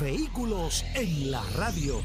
Vehículos en la radio.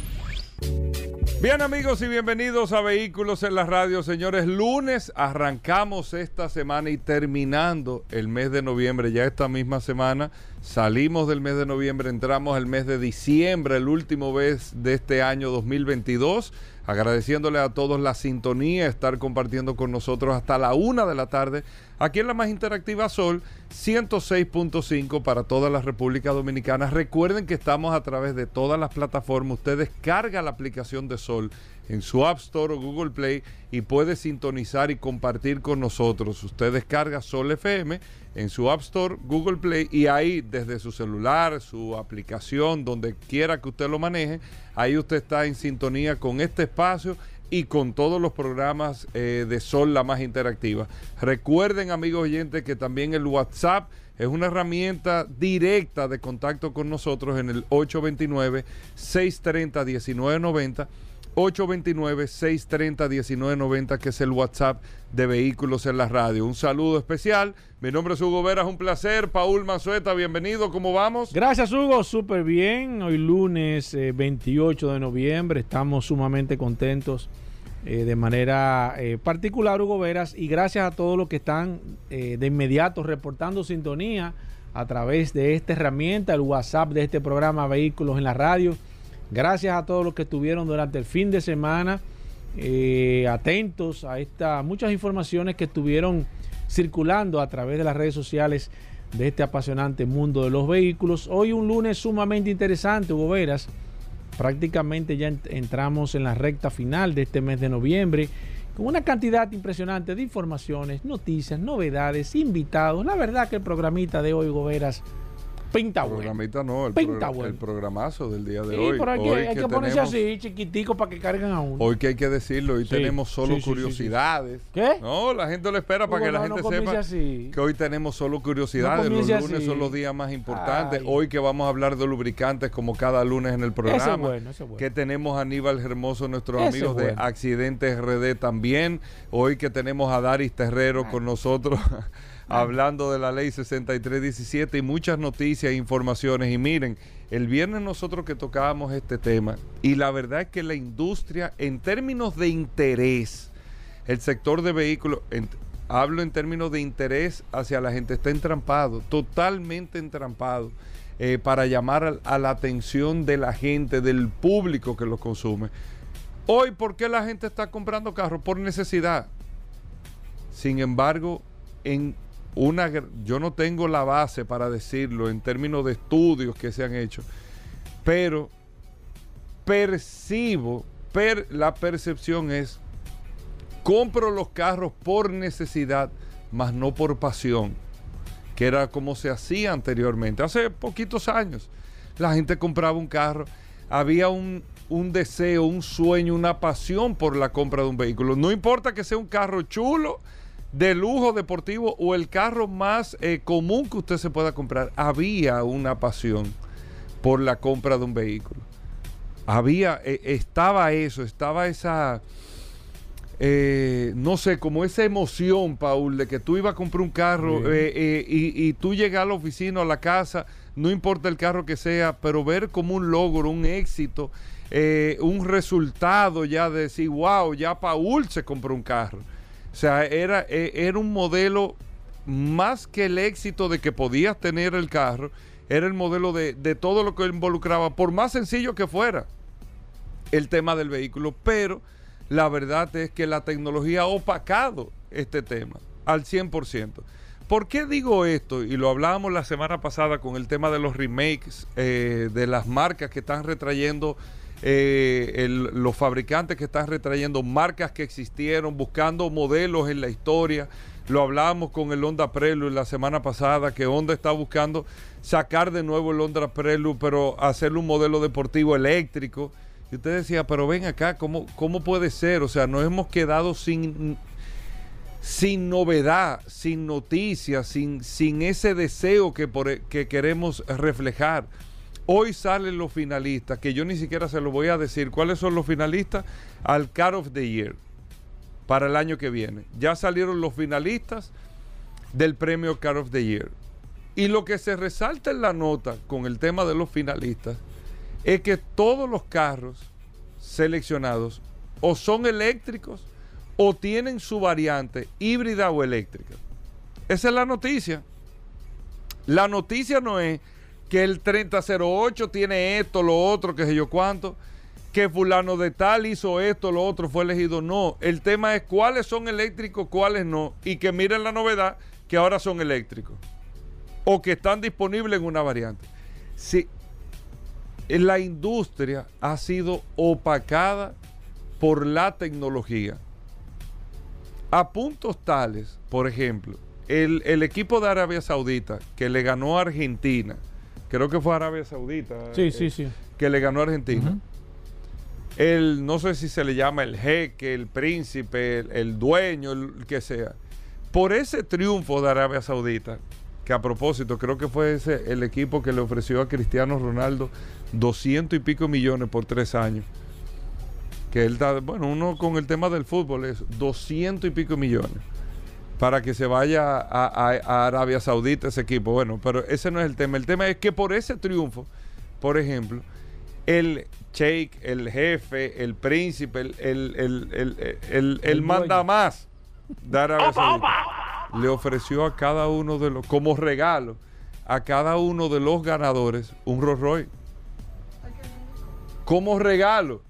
Bien amigos y bienvenidos a Vehículos en la Radio. Señores, lunes arrancamos esta semana y terminando el mes de noviembre, ya esta misma semana salimos del mes de noviembre, entramos al mes de diciembre, el último mes de este año 2022 agradeciéndole a todos la sintonía, estar compartiendo con nosotros hasta la una de la tarde, aquí en la más interactiva Sol 106.5 para toda la República Dominicana. Recuerden que estamos a través de todas las plataformas, ustedes carga la aplicación de Sol en su App Store o Google Play y puede sintonizar y compartir con nosotros. Usted descarga Sol FM en su App Store, Google Play y ahí desde su celular, su aplicación, donde quiera que usted lo maneje, ahí usted está en sintonía con este espacio y con todos los programas eh, de Sol la más interactiva. Recuerden amigos oyentes que también el WhatsApp es una herramienta directa de contacto con nosotros en el 829 630 1990 829-630-1990, que es el WhatsApp de Vehículos en la Radio. Un saludo especial. Mi nombre es Hugo Vera, es un placer. Paul Mazueta, bienvenido. ¿Cómo vamos? Gracias, Hugo. Súper bien. Hoy lunes 28 eh, de noviembre. Estamos sumamente contentos eh, de manera eh, particular, Hugo Veras. Y gracias a todos los que están de inmediato reportando sintonía a través de esta herramienta, el WhatsApp de este programa Vehículos en la Radio Gracias a todos los que estuvieron durante el fin de semana eh, atentos a estas muchas informaciones que estuvieron circulando a través de las redes sociales de este apasionante mundo de los vehículos. Hoy un lunes sumamente interesante, Hugo Veras. Prácticamente ya entramos en la recta final de este mes de noviembre con una cantidad impresionante de informaciones, noticias, novedades, invitados. La verdad que el programita de hoy, Hugo Veras, Pinta Programita no, el, el, programazo del día de hoy. Pero hay, que, hay que, ponerse así, chiquitico, para que carguen a uno. Hoy que hay que decirlo, hoy tenemos solo curiosidades. ¿Qué? No, la gente lo espera para que la gente sepa que hoy tenemos solo curiosidades. los lunes son los días más importantes. Hoy que vamos a hablar de lubricantes como cada lunes en el programa. bueno, bueno. Que tenemos a Aníbal Hermoso, nuestros amigos de Accidentes RD también. Hoy que tenemos a Daris Terrero con nosotros. hablando de la ley 6317 y muchas noticias e informaciones. Y miren, el viernes nosotros que tocábamos este tema, y la verdad es que la industria, en términos de interés, el sector de vehículos, hablo en términos de interés hacia la gente, está entrampado, totalmente entrampado. Eh, para llamar a, la atención de la gente, del público que los consume. Hoy, ¿por qué la gente está comprando carros? Por necesidad. Sin embargo, en una, yo no tengo la base para decirlo en términos de estudios que se han hecho, pero percibo, la percepción es, compro los carros por necesidad, más no por pasión, que era como se hacía anteriormente, hace poquitos años. La gente compraba un carro, había un, un deseo, un sueño, una pasión por la compra de un vehículo. No importa que sea un carro chulo, de lujo deportivo o el carro más eh, común que usted se pueda comprar, había una pasión por la compra de un vehículo. Había, eh, estaba eso, estaba esa, eh, no sé, como esa emoción, Paul, de que tú ibas a comprar un carro y, y, tú llegas a la oficina, a la casa, no importa el carro que sea, pero ver como un logro, un éxito, un resultado ya de decir, wow, ya Paul se compró un carro. O sea, era, e, era un modelo más que el éxito de que podías tener el carro, era el modelo de, todo lo que involucraba, por más sencillo que fuera el tema del vehículo, pero la verdad es que la tecnología ha opacado este tema al 100%. ¿Por qué digo esto? Y lo hablábamos la semana pasada con el tema de los remakes, eh, de las marcas que están retrayendo eh, los fabricantes que están retrayendo marcas que existieron, buscando modelos en la historia Lo hablábamos con el Honda Prelude la semana pasada, que Honda está buscando sacar de nuevo el Honda Prelude, pero hacerle un modelo deportivo eléctrico. Y usted decía, pero ven acá, ¿cómo, cómo puede ser? O sea, nos hemos quedado sin, sin novedad, sin noticias, sin, sin ese deseo que, por, que queremos reflejar. Hoy salen los finalistas, que yo ni siquiera se lo voy a decir. ¿Cuáles son los finalistas? Al Car of the Year para el año que viene. Ya salieron los finalistas del premio Car of the Year. Y lo que se resalta en la nota con el tema de los finalistas es que todos los carros seleccionados o son eléctricos o tienen su variante híbrida o eléctrica. Esa es la noticia. La noticia no es que el 3008 tiene esto, lo otro, que sé yo cuánto que fulano de tal hizo esto, lo otro, fue elegido. No, el tema es cuáles son eléctricos, cuáles no. Y que miren la novedad, que ahora son eléctricos. O que están disponibles en una variante. Si la industria ha sido opacada por la tecnología. A puntos tales, por ejemplo, el, equipo de Arabia Saudita que le ganó a Argentina, creo que fue Arabia Saudita. Sí, eh, sí. Que le ganó a Argentina el, no sé si se le llama el jeque, el príncipe, el, dueño, el que sea. Por ese triunfo de Arabia Saudita, que a propósito creo que fue ese el equipo que le ofreció a Cristiano Ronaldo 200 y pico millones por tres años. Que él está, bueno, uno con el tema del fútbol es 200 y pico millones para que se vaya a, a Arabia Saudita ese equipo. Bueno, pero ese no es el tema. El tema es que por ese triunfo, por ejemplo, el sheikh, el jefe, el príncipe, el, el, el, el manda más le ofreció a cada uno de los, como regalo, a cada uno de los ganadores un Rolls Royce. Como regalo.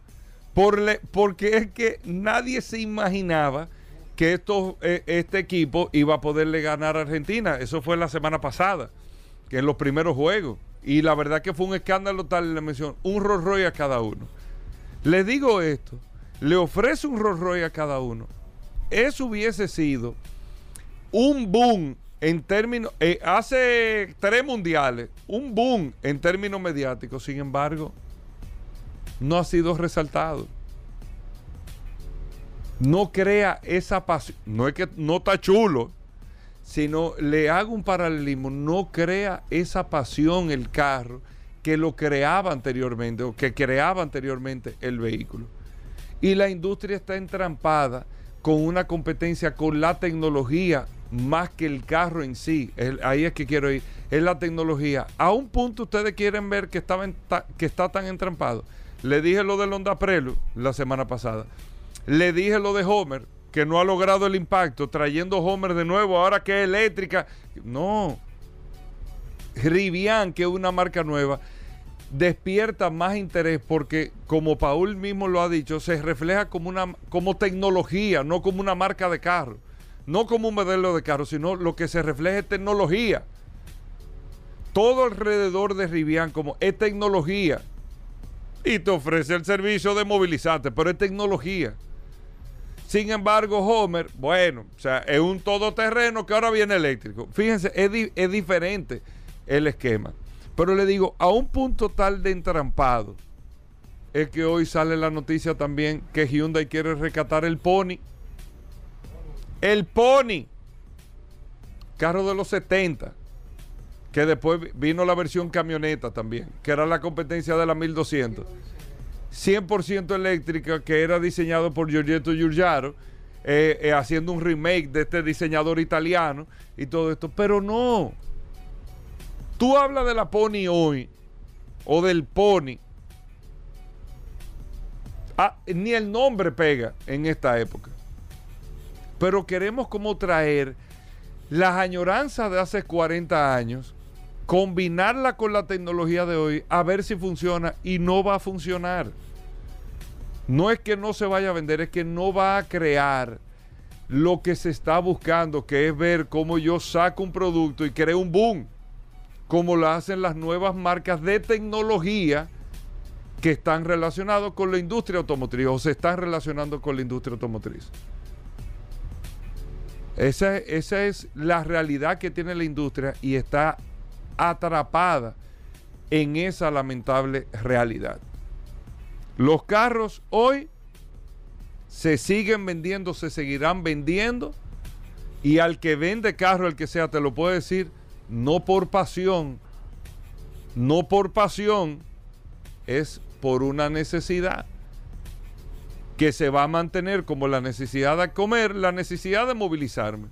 Por porque es que nadie se imaginaba que esto, e, este equipo iba a poderle ganar a Argentina. Eso fue la semana pasada, que en los primeros juegos. Y la verdad que fue un escándalo tal la mención. Un Rolls Royce a cada uno. Le digo esto, le ofrece un Rolls Royce a cada uno. Eso hubiese sido un boom en términos, eh, hace tres mundiales, un boom en términos mediáticos, sin embargo, no ha sido resaltado. No crea esa pasión, no es que no está chulo, sino le hago un paralelismo, no crea esa pasión el carro que lo creaba anteriormente o que creaba anteriormente el vehículo. Y la industria está entrampada con una competencia con la tecnología más que el carro en sí. ahí es que quiero ir. Es la tecnología. A un punto ustedes quieren ver que, estaba que está tan entrampado. Le dije lo del Honda Prelude la semana pasada. Le dije lo de Homer que no ha logrado el impacto, trayendo Homer de nuevo, ahora que es eléctrica. No. Rivian, que es una marca nueva, despierta más interés porque, como Paul mismo lo ha dicho, se refleja como, una, como tecnología, no como una marca de carro. No como un modelo de carro, sino lo que se refleja es tecnología. Todo alrededor de Rivian como es tecnología. Y te ofrece el servicio de movilizarte, pero es tecnología. Sin embargo, Homer, bueno, o sea, es un todoterreno que ahora viene eléctrico. Fíjense, es, diferente el esquema. Pero le digo, a un punto tal de entrampado, es que hoy sale la noticia también que Hyundai quiere rescatar el Pony. El Pony. Carro de los 70. Que después vino la versión camioneta también, que era la competencia de la 1200. 100% eléctrica que era diseñado por Giorgetto Giugiaro, eh, eh, haciendo un remake de este diseñador italiano y todo esto. Pero no. Tú hablas de la Pony hoy o del Pony. Ah, ni el nombre pega en esta época. Pero queremos como traer las añoranzas de hace 40 años combinarla con la tecnología de hoy a ver si funciona y no va a funcionar. No es que no se vaya a vender, es que no va a crear lo que se está buscando, que es ver cómo yo saco un producto y creo un boom, como lo hacen las nuevas marcas de tecnología que están relacionados con la industria automotriz o se están relacionando con la industria automotriz. Esa, esa es la realidad que tiene la industria y está atrapada en esa lamentable realidad. Los carros hoy se siguen vendiendo, se seguirán vendiendo y al que vende carro, el que sea, te lo puedo decir, no por pasión, no por pasión, es por una necesidad que se va a mantener como la necesidad de comer, la necesidad de movilizarme.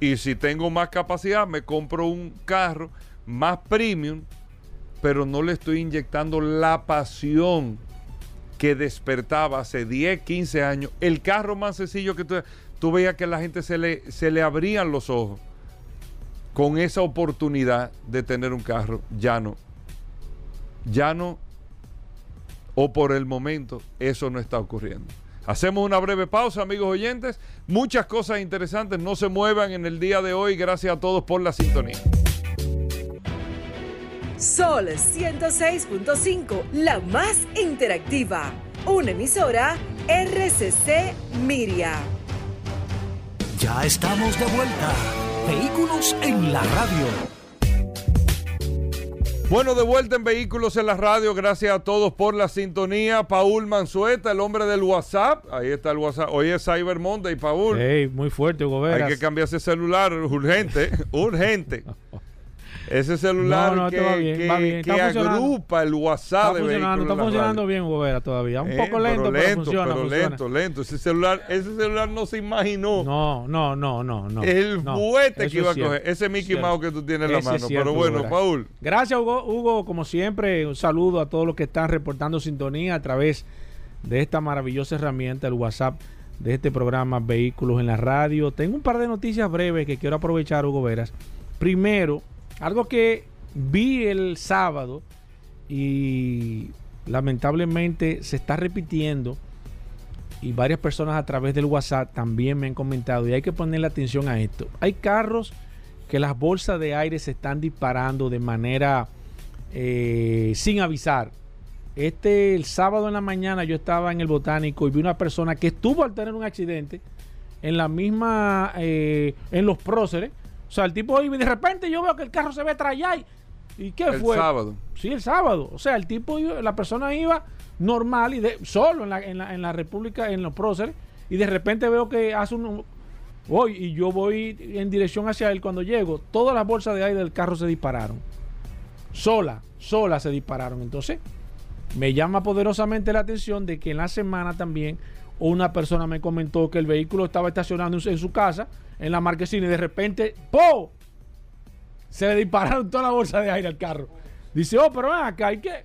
Y si tengo más capacidad, me compro un carro más premium, pero no le estoy inyectando la pasión que despertaba hace 10, 15 años. El carro más sencillo que tú, tú veías que la gente se le, se le abrían los ojos con esa oportunidad de tener un carro. Ya no. Ya no o por el momento eso no está ocurriendo. Hacemos una breve pausa, amigos oyentes. Muchas cosas interesantes no se muevan en el día de hoy. Gracias a todos por la sintonía. Sol 106.5, la más interactiva. Una emisora RCC Miria. Ya estamos de vuelta. Vehículos en la radio. Bueno, de vuelta en Vehículos en la Radio. Gracias a todos por la sintonía. Paul Manzueta, el hombre del WhatsApp. Ahí está el WhatsApp. Hoy es Cyber Monday, Paul. Hey, muy fuerte, Hugo Hay que cambiarse celular urgente, urgente. Ese celular que, agrupa el WhatsApp está funcionando, Está funcionando bien, Gobera, todavía. Un poco lento, pero, funciona. Pero lento, lento. Ese celular, ese celular no se imaginó. No, no, no, no. no el no, que iba a coger. Ese Mickey Mouse que tú tienes en la mano. pero bueno, Paul. Gracias, Hugo. Hugo, como siempre, un saludo a todos los que están reportando sintonía a través de esta maravillosa herramienta, el WhatsApp de este programa Vehículos en la Radio. Tengo un par de noticias breves que quiero aprovechar, Hugo Veras. Primero, algo que vi el sábado y lamentablemente se está repitiendo y varias personas a través del WhatsApp también me han comentado y hay que ponerle atención a esto. Hay carros que las bolsas de aire se están disparando de manera eh, sin avisar. Este el sábado en la mañana yo estaba en el botánico y vi una persona que estuvo al tener un accidente en la misma eh, en los próceres o sea, el tipo iba y de repente yo veo que el carro se ve allá. ¿Y qué fue? El sábado. Sí, el sábado. O sea, el tipo, la persona iba normal y de, solo en la, en, la, en la República, en los próceres, y de repente veo que hace un... Voy y yo voy en dirección hacia él. Cuando llego, todas las bolsas de aire del carro se dispararon. Sola, sola se dispararon. Entonces, me llama poderosamente la atención de que en la semana también una persona me comentó que el vehículo estaba estacionando en su casa en la marquesina y de repente, ¡po! Se le dispararon toda la bolsa de aire al carro. Dice, oh, pero acá hay que...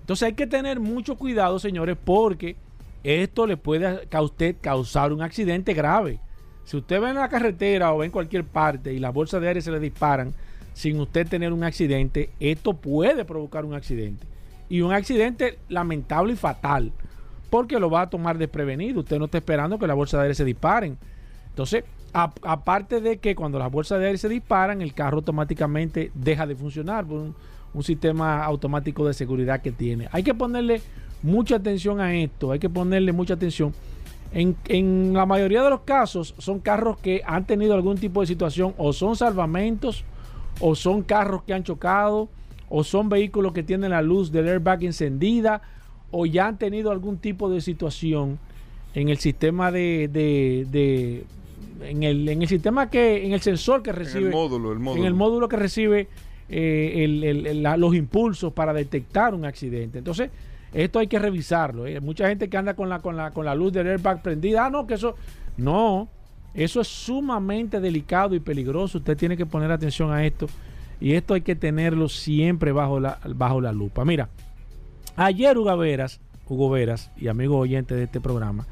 Entonces hay que tener mucho cuidado, señores, porque esto le puede a usted causar un accidente grave. Si usted ve en la carretera o en cualquier parte y las bolsas de aire se le disparan sin usted tener un accidente, esto puede provocar un accidente. Y un accidente lamentable y fatal, porque lo va a tomar desprevenido. Usted no está esperando que las bolsas de aire se disparen. Entonces, aparte de que cuando las bolsas de aire se disparan, el carro automáticamente deja de funcionar por un, sistema automático de seguridad que tiene. Hay que ponerle mucha atención a esto, hay que ponerle mucha atención. En, la mayoría de los casos son carros que han tenido algún tipo de situación o son salvamentos o son carros que han chocado o son vehículos que tienen la luz del airbag encendida o ya han tenido algún tipo de situación en el sistema de, en el, en el sistema que, en el sensor que recibe, en el módulo, el módulo. En el módulo que recibe eh, los impulsos para detectar un accidente. Entonces, esto hay que revisarlo. ¿eh? Mucha gente que anda con la, con la, con la luz del airbag prendida, ah, no, que eso, no, eso es sumamente delicado y peligroso. Usted tiene que poner atención a esto. Y esto hay que tenerlo siempre bajo la, bajo la lupa. Mira, ayer Hugo Veras, Hugo Veras y amigos oyentes de este programa,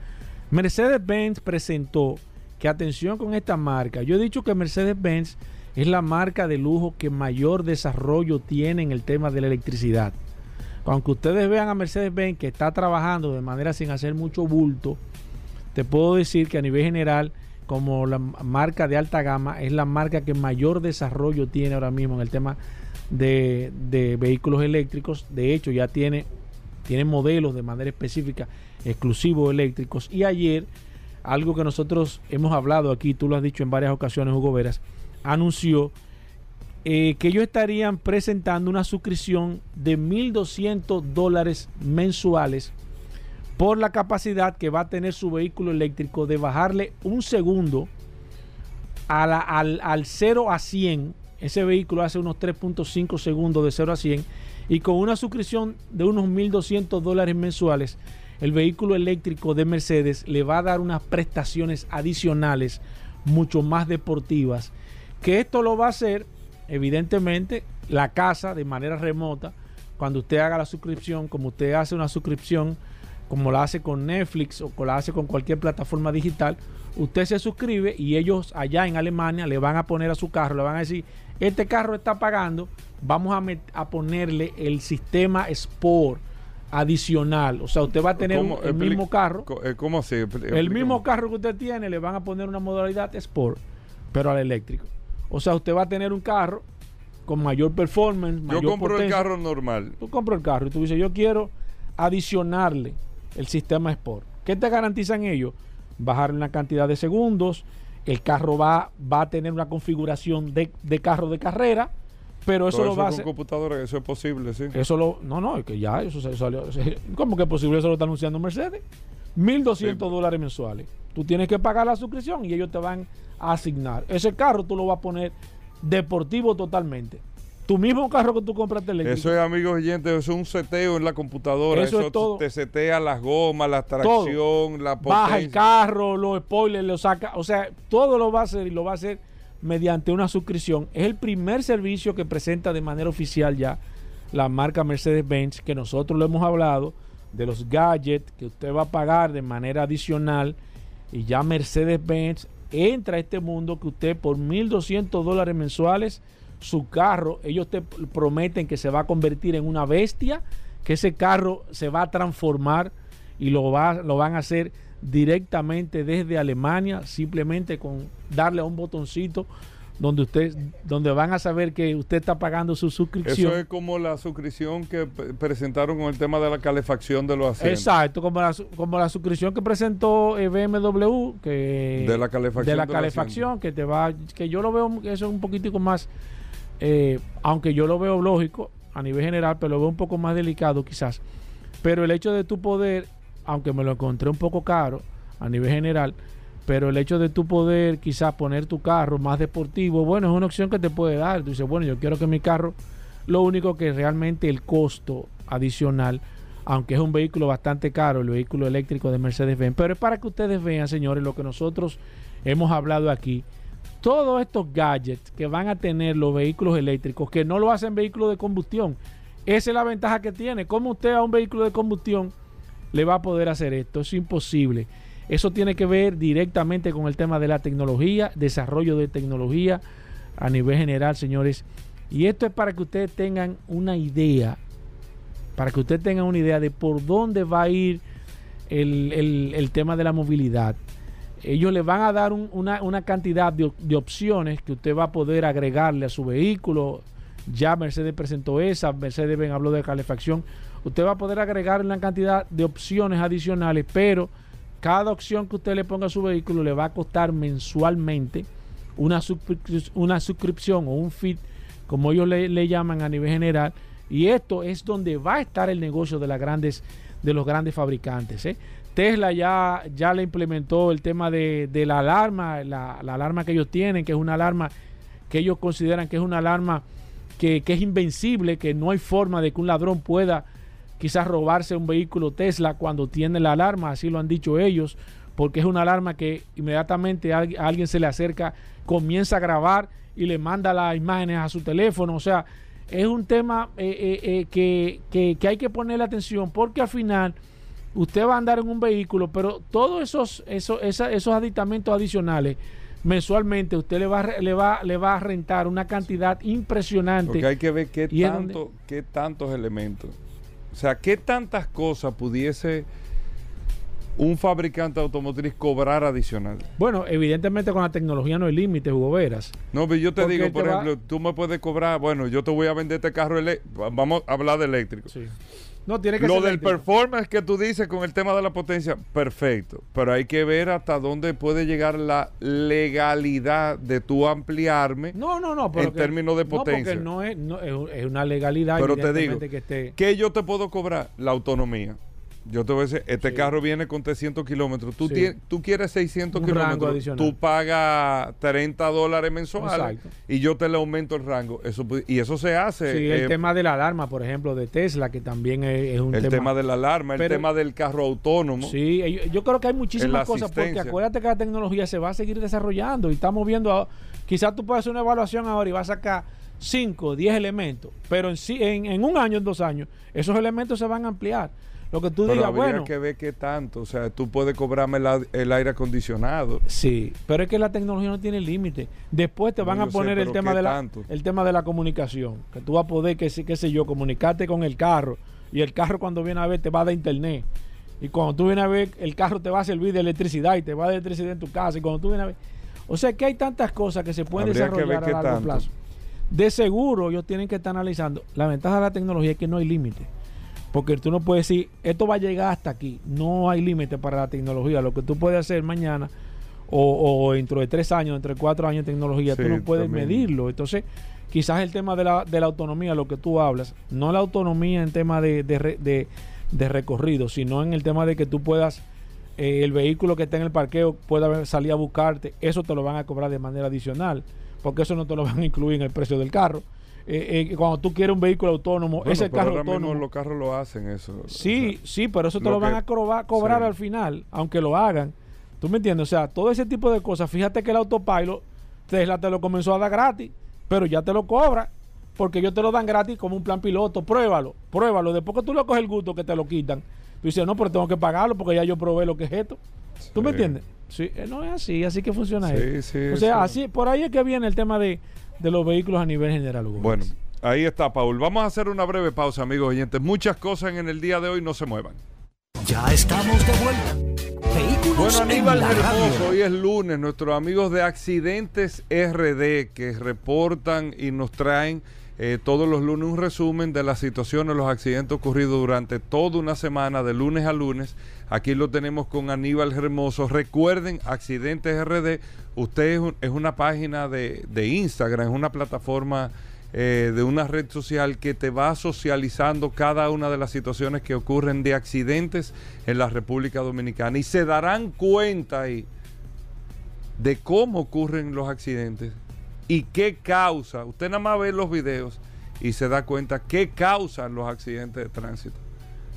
Mercedes-Benz presentó que atención con esta marca. Yo he dicho que Mercedes-Benz es la marca de lujo que mayor desarrollo tiene en el tema de la electricidad. Aunque ustedes vean a Mercedes-Benz que está trabajando de manera sin hacer mucho bulto, te puedo decir que a nivel general, como la marca de alta gama, es la marca que mayor desarrollo tiene ahora mismo en el tema de, vehículos eléctricos. De hecho, ya tiene, tiene modelos de manera específica exclusivos eléctricos. Y ayer algo que nosotros hemos hablado aquí, tú lo has dicho en varias ocasiones, Hugo Veras, anunció eh, que ellos estarían presentando una suscripción de 1.200 dólares mensuales por la capacidad que va a tener su vehículo eléctrico de bajarle un segundo a la- al, al 0 a 100. Ese vehículo hace unos 3.5 segundos de 0 a 100 y con una suscripción de unos 1.200 dólares mensuales, el vehículo eléctrico de Mercedes le va a dar unas prestaciones adicionales mucho más deportivas. Que esto lo va a hacer, evidentemente, la casa de manera remota. Cuando usted haga la suscripción, como usted hace una suscripción, como la hace con Netflix o como la hace con cualquier plataforma digital, usted se suscribe y ellos allá en Alemania le van a poner a su carro, le van a decir, este carro está pagando, vamos a, a ponerle el sistema Sport adicional. O sea, usted va a tener el mismo carro. eh, ¿Cómo así? El mismo carro que usted tiene le van a poner una modalidad Sport, pero al eléctrico. O sea, usted va a tener un carro con mayor performance, Yo mayor compro el carro normal. Tú compras el carro y tú dices, yo quiero adicionarle el sistema Sport. ¿Qué te garantizan ellos? Bajar una cantidad de segundos, el carro va, va a tener una configuración de, de carro de carrera, pero eso lo va a hacer. computadora, eso es posible, sí. Eso lo. No, no, es que ya eso se salió. ¿Cómo que es posible? Eso lo está anunciando Mercedes. 1.200 Sí. dólares mensuales. Tú tienes que pagar la suscripción y ellos te van a asignar. Ese carro tú lo vas a poner deportivo totalmente. Tu mismo carro que tú compraste eléctrico. Eso es, amigos oyentes, eso es un seteo en la computadora. Eso Eso, es todo. te setea las gomas, la tracción, la Baja el potencia. carro, los spoilers, lo saca. O sea, todo lo va a hacer y lo va a hacer mediante una suscripción. Es el primer servicio que presenta de manera oficial ya la marca Mercedes-Benz, que nosotros lo hemos hablado, de los gadgets que usted va a pagar de manera adicional. Y ya Mercedes-Benz entra a este mundo que usted por 1.200 dólares mensuales, su carro, ellos te prometen que se va a convertir en una bestia, que ese carro se va a transformar y lo, va, lo van a hacer directamente desde Alemania, simplemente con darle a un botoncito donde usted, donde van a saber que usted está pagando su suscripción. Eso es como la suscripción que presentaron con el tema de la calefacción de los asientos. Exacto, como la, como la suscripción que presentó eh, BMW, que De la calefacción de la de calefacción, que te va, que yo lo veo que eso es un poquitico más, eh, aunque yo lo veo lógico a nivel general, pero lo veo un poco más delicado quizás. Pero el hecho de tu poder, aunque me lo encontré un poco caro a nivel general, pero el hecho de tu poder quizás poner tu carro más deportivo, bueno, es una opción que te puede dar. Tú dices, bueno, yo quiero que mi carro, lo único que realmente el costo adicional, aunque es un vehículo bastante caro, el vehículo eléctrico de Mercedes-Benz, pero es para que ustedes vean, señores, lo que nosotros hemos hablado aquí. Todos estos gadgets que van a tener los vehículos eléctricos, que no lo hacen vehículos de combustión, esa es la ventaja que tiene. ¿Cómo usted a un vehículo de combustión le va a poder hacer esto? Es imposible. Eso tiene que ver directamente con el tema de la tecnología, desarrollo de tecnología a nivel general, señores. Y esto es para que ustedes tengan una idea, para que ustedes tengan una idea de por dónde va a ir el, el- el tema de la movilidad. Ellos le van a dar un- una, cantidad de, op- de opciones que usted va a poder agregarle a su vehículo. Ya Mercedes presentó esa, Mercedes-Benz habló de calefacción. Usted va a poder agregarle una cantidad de opciones adicionales, pero cada opción que usted le ponga a su vehículo le va a costar mensualmente una, una suscripción o un feed, como ellos le, le llaman a nivel general. Y esto es donde va a estar el negocio de las grandes, de los grandes fabricantes. ¿eh? Tesla ya, ya le implementó el tema de, de la alarma, la, la alarma que ellos tienen, que es una alarma que ellos consideran que es una alarma que, que es invencible, que no hay forma de que un ladrón pueda quizás robarse un vehículo Tesla cuando tiene la alarma, así lo han dicho ellos, porque es una alarma que inmediatamente a alguien se le acerca, comienza a grabar y le manda las imágenes a su teléfono. O sea, es un tema eh, eh, eh, que, que- que hay que ponerle atención, porque al final usted va a andar en un vehículo, pero todos esos, esos, esa- esos aditamentos adicionales, mensualmente usted le va, le, va, le va a rentar una cantidad impresionante. Porque hay que ver qué, tanto, qué tantos elementos. O sea, qué tantas cosas pudiese un fabricante automotriz cobrar adicional. Bueno, evidentemente con la tecnología no hay límite, Hugo Veras. No, pero yo te Porque digo, por va- ejemplo, tú me puedes cobrar, bueno, yo te voy a vender este carro vamos a hablar de eléctrico. Sí. No, tiene que Lo ser del eléctrico. performance que tú dices con el tema de la potencia, perfecto. Pero hay que ver hasta dónde puede llegar la legalidad de tú ampliarme. No, no, no. En términos de potencia. No, porque no es, no, es, una legalidad. Pero te digo, que esté. ¿qué yo te puedo cobrar? La autonomía. Yo te voy a decir, este Sí. carro viene con 300 kilómetros. Tú, Sí. tienes- tú quieres 600 Un rango kilómetros. Tú pagas 30 dólares mensuales Exacto. y yo te le aumento el rango. Eso, y eso se hace. Sí, eh, el tema de la alarma, por ejemplo, de Tesla, que también es, es un el tema. tema de la alarma, el tema del carro autónomo. Sí, yo, yo creo que hay muchísimas cosas, porque acuérdate que la tecnología se va a seguir desarrollando y estamos viendo, quizás tú puedes hacer una evaluación ahora y vas a sacar 5, 10 elementos, pero en, en, en un año, en dos años, esos elementos se van a ampliar. Lo que tú Pero digas, habría bueno, que ver qué tanto. O sea, tú puedes cobrarme el, aire acondicionado. sí, pero es que la tecnología no tiene límite. Después te van a sé, poner el tema ¿qué de la tanto? el tema de la comunicación, que tú vas a poder, que sé, qué sé yo, comunicarte con el carro y el carro cuando viene a ver te va dar internet. Y cuando tú vienes a ver, el carro te va a servir de electricidad y te va dar electricidad en tu casa. Y cuando tú vienes a ver. O sea que hay tantas cosas que se pueden Habría desarrollar a qué largo tanto. plazo. De seguro, ellos tienen que estar analizando. La ventaja de la tecnología es que no hay límite. Porque tú no puedes decir, esto va a llegar hasta aquí. No hay límite para la tecnología. Lo que tú puedes hacer mañana o, o dentro de tres años, dentro de cuatro años de tecnología, tú no puedes también. medirlo. Entonces, quizás el tema de la, de la autonomía, lo que tú hablas, no la autonomía en tema de, de, re- de- de recorrido, sino en el tema de que tú puedas, eh, el vehículo que está en el parqueo pueda salir a buscarte, eso te lo van a cobrar de manera adicional, porque eso no te lo van a incluir en el precio del carro. Eh, eh, cuando tú quieres un vehículo autónomo, Bueno, ese carro autónomo. los carros lo hacen eso. Sí, O sea, sí, pero eso te lo lo, van que- a cobrar, cobrar sí. al final, aunque lo hagan. ¿Tú me entiendes? O sea, todo ese tipo de cosas. Fíjate que el autopilot, Tesla te lo comenzó a dar gratis, pero ya te lo cobra, porque ellos te lo dan gratis como un plan piloto. Pruébalo, pruébalo. Después que tú le coges el gusto que te lo quitan, tú dices, no, pero tengo que pagarlo porque ya yo probé lo que es esto. ¿Tú me entiendes? Sí, eh, no es así, así que funciona Sí, esto. sí, o sea, sí. así, por ahí es que viene el tema de, de los vehículos a nivel general. Hugo. Bueno, ahí está, Paul. Vamos a hacer una breve pausa, amigos oyentes. Muchas cosas en el día de hoy, no se muevan. Ya estamos de vuelta. Vehículos Bueno, en Aníbal la radio. Hermoso, hoy es lunes. Nuestros amigos de Accidentes RD que reportan y nos traen eh, todos los lunes un resumen de las situaciones, los accidentes ocurridos durante toda una semana, de lunes a lunes. Aquí lo tenemos con Aníbal Hermoso. Recuerden, Accidentes RD, usted es, un- es una página de, de Instagram, es una plataforma eh, de una red social que te va socializando cada una de las situaciones que ocurren de accidentes en la República Dominicana y se darán cuenta ahí de cómo ocurren los accidentes y qué causa. Usted nada más ve los videos y se da cuenta qué causan los accidentes de tránsito.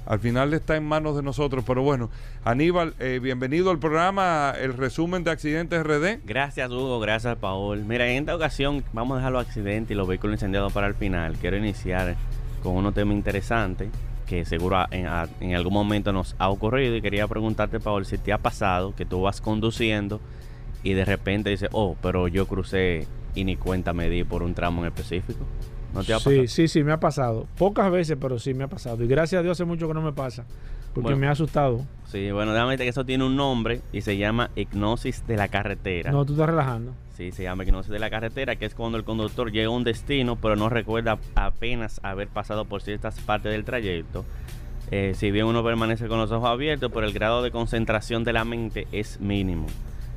Al final está en manos de nosotros, pero bueno, Aníbal, eh, bienvenido al programa, el resumen de accidentes RD. Gracias Hugo, gracias Paul. Mira, en esta ocasión vamos a dejar los accidentes y los vehículos incendiados para el final. Quiero iniciar con unos temas interesantes que seguro en algún momento nos ha ocurrido y quería preguntarte Paul si te ha pasado que tú vas conduciendo y de repente dices, oh, pero yo crucé y ni cuenta me di por un tramo en específico. ¿No te ha pasado? Sí, sí, sí, me ha pasado. Pocas veces, pero sí me ha pasado. Y gracias a Dios hace mucho que no me pasa. Porque Bueno. me ha asustado. Sí, bueno, déjame que eso tiene un nombre y se llama hipnosis de la carretera. No, tú estás relajando. Sí, se llama hipnosis de la carretera, que es cuando el conductor llega a un destino, pero no recuerda apenas haber pasado por ciertas partes del trayecto. Eh, si bien uno permanece con los ojos abiertos, pero el grado de concentración de la mente es mínimo.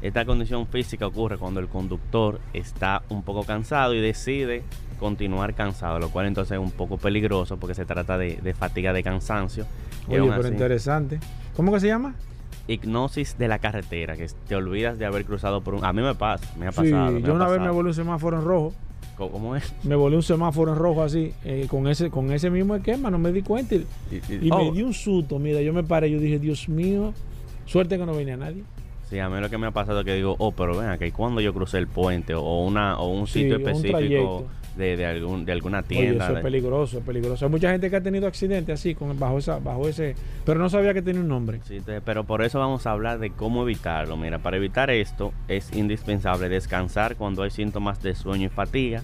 Esta condición física ocurre cuando el conductor está un poco cansado y decide continuar cansado, lo cual entonces es un poco peligroso porque se trata de, de fatiga de cansancio. Oye, pero así- interesante. ¿Cómo que se llama? Hipnosis de la carretera, que te olvidas de haber cruzado por un... A mí me pasa, me ha Sí, pasado. me yo ha una vez me volví un semáforo en rojo. ¿Cómo- ¿Cómo es? Me volví un semáforo en rojo así, eh, con ese con ese mismo esquema, no me di cuenta. Y, Y, y oh, me di un susto, mira, yo me paré, yo dije, Dios mío, suerte que no venía nadie. Sí, a mí lo que me ha pasado es que digo, oh, pero ven ¿y cuando yo crucé el puente o una o un sitio específico de, de, algún, de alguna Oye, tienda? eso es peligroso, es peligroso. Hay mucha gente que ha tenido accidentes así, con, bajo, esa, bajo ese, pero no sabía que tenía un nombre. Sí, te- pero por eso vamos a hablar de cómo evitarlo. Mira, para evitar esto es indispensable descansar cuando hay síntomas de sueño y fatiga.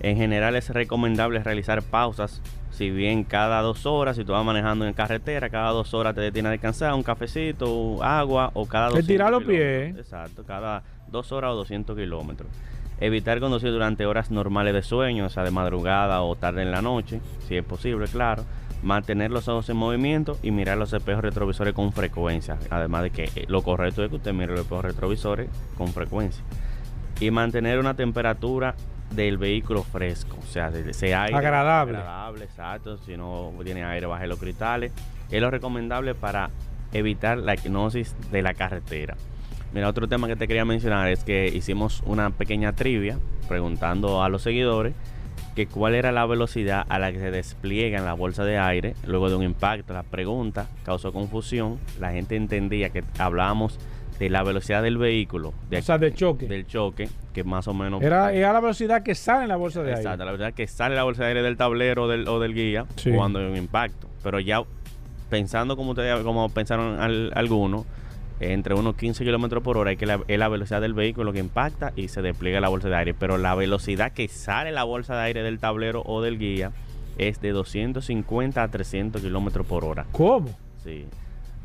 En general es recomendable realizar pausas, si bien cada dos horas, si tú vas manejando en carretera, cada dos horas te detienes a descansar, un cafecito, agua o cada 200 Estirar los pies. Exacto, cada dos horas o 200 kilómetros. Evitar conducir durante horas normales de sueño, o sea, de madrugada o tarde en la noche, si es posible, claro. mantener los ojos en movimiento y mirar los espejos retrovisores con frecuencia. Además de que eh, lo correcto es que usted mire los espejos retrovisores con frecuencia. Y mantener una temperatura del vehículo fresco, o sea, de ese aire Agradable. agradable, exacto, si no tiene aire baje los cristales, es lo recomendable para evitar la hipnosis de la carretera. Mira, otro tema que te quería mencionar es que hicimos una pequeña trivia preguntando a los seguidores que cuál era la velocidad a la que se despliega en la bolsa de aire luego de un impacto. La pregunta causó confusión, la gente entendía que hablábamos de la velocidad del vehículo, de, O sea, de choque. del choque, que más o menos Era, era la velocidad que sale en la bolsa de Exacto, aire. la verdad es que sale la bolsa de aire del tablero del- o del guía Sí. cuando hay un impacto. Pero ya pensando como ustedes, como pensaron al- algunos, entre unos 15 kilómetros por hora es que la, es la velocidad del vehículo que impacta y se despliega la bolsa de aire. Pero la velocidad que sale la bolsa de aire del tablero o del guía es de 250 a 300 kilómetros por hora. ¿Cómo? Sí.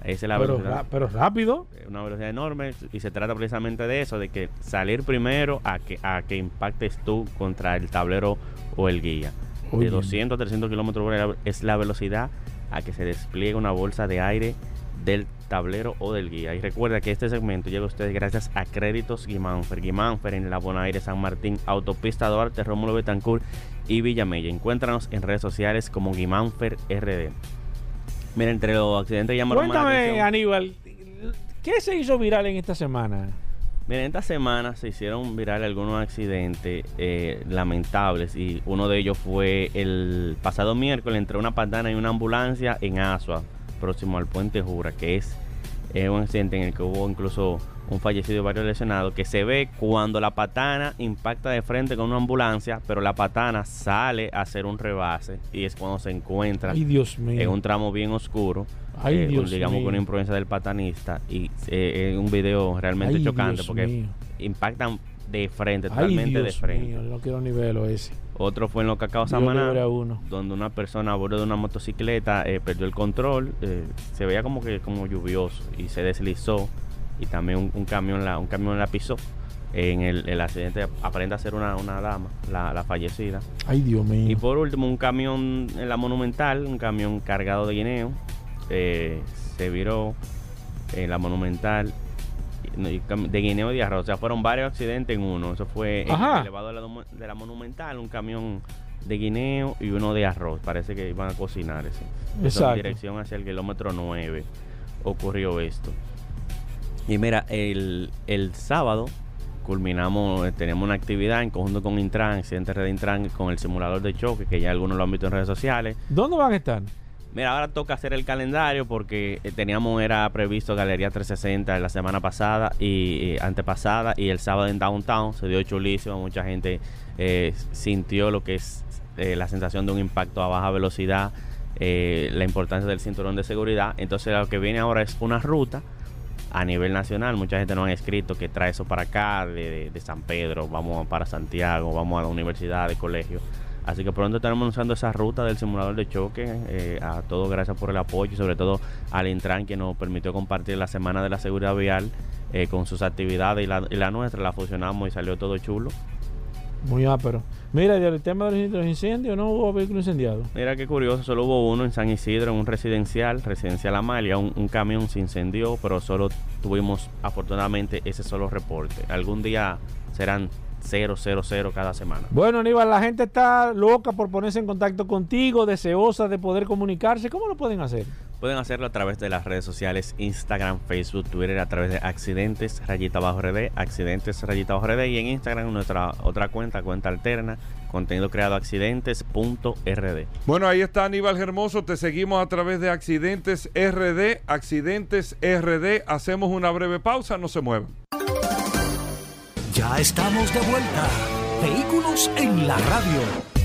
Es la Pero, velocidad pero rápido. una velocidad enorme y se trata precisamente de eso, de que salir primero a que, a que impactes tú contra el tablero o el guía. Oye. De 200 a 300 kilómetros por hora es la velocidad a que se despliega una bolsa de aire del tablero o del guía. Y recuerda que este segmento llega a ustedes gracias a Créditos Guimánfer. Guimánfer en la Bonaire, San Martín, Autopista Duarte, Rómulo Betancourt y Villamella. Encuéntranos en redes sociales como Guimánfer RD. Mira, entre los accidentes que llamaron más la Cuéntame, atención- Aníbal, ¿qué se hizo viral en esta semana? Miren, esta semana se hicieron viral algunos accidentes eh, lamentables y uno de ellos fue el pasado miércoles entre una patana y una ambulancia en Asua, próximo al puente Jura, que es un accidente en el que hubo incluso un fallecido y varios lesionados, que se ve cuando la patana impacta de frente con una ambulancia, pero la patana sale a hacer un rebase y es cuando se encuentra Ay, Dios mío. en un tramo bien oscuro. Ay, eh, Dios digamos con una imprudencia del patanista y eh, es un video realmente Ay, chocante Dios porque mío. impactan de frente, totalmente de frente. mío, no quiero ni verlo ese. Otro fue en los Cacao Samaná, donde una persona a bordo de una motocicleta eh, perdió el control, eh, se veía como que como lluvioso y se deslizó y también un, un camión la un camión la pisó. En el, el accidente aparenta ser una, una dama, la, la fallecida. Ay, Dios mío. Y por último, un camión en la Monumental, un camión cargado de guineo, eh, se viró en la Monumental de guineo y de arroz. O sea, fueron varios accidentes en uno. Eso fue en Ajá. el elevado de la, domo- de la Monumental, un camión de guineo y uno de arroz. Parece que iban a cocinar ese. Eso Exacto. En dirección hacia el kilómetro 9 ocurrió esto. Y mira, el, el sábado culminamos, eh, tenemos una actividad en conjunto con Intran, Accidente Red Intran, con el simulador de choque, que ya algunos lo han visto en redes sociales. ¿Dónde van a estar? Mira, ahora toca hacer el calendario porque eh, teníamos, era previsto Galería 360 la semana pasada y eh, antepasada y el sábado en Downtown se dio chulísimo, mucha gente eh, sintió lo que es eh, la sensación de un impacto a baja velocidad, eh, la importancia del cinturón de seguridad. Entonces lo que viene ahora es una ruta a nivel nacional. Mucha gente nos ha escrito que trae eso para acá, de, de- San Pedro, vamos para Santiago, vamos a la universidad, de colegio. Así que pronto estaremos anunciando esa ruta del simulador de choque. eh, a todos gracias por el apoyo y sobre todo al Intran que nos permitió compartir la semana de la seguridad vial eh, con sus actividades y la, y la nuestra. La fusionamos y salió todo chulo. Muy ápero. Mira, y el tema de los incendios, no hubo vehículo incendiado. Mira qué curioso, solo hubo uno en San Isidro, en un residencial, residencial Amalia, un, un camión se incendió, pero solo tuvimos afortunadamente ese solo reporte. Algún día serán 000 cada semana. Bueno, Aníbal, la gente está loca por ponerse en contacto contigo, deseosa de poder comunicarse. ¿Cómo lo pueden hacer? Pueden hacerlo a través de las redes sociales Instagram, Facebook, Twitter, a través de Accidentes Rayita Bajo RD, Accidentes Rayita Bajo RD y en Instagram nuestra otra cuenta, cuenta alterna, contenido creado accidentes.rd. Bueno, ahí está Aníbal Hermoso. Te seguimos a través de Accidentes RD. Accidentes RD. Hacemos una breve pausa. No se muevan. Ya estamos de vuelta. Vehículos en la radio.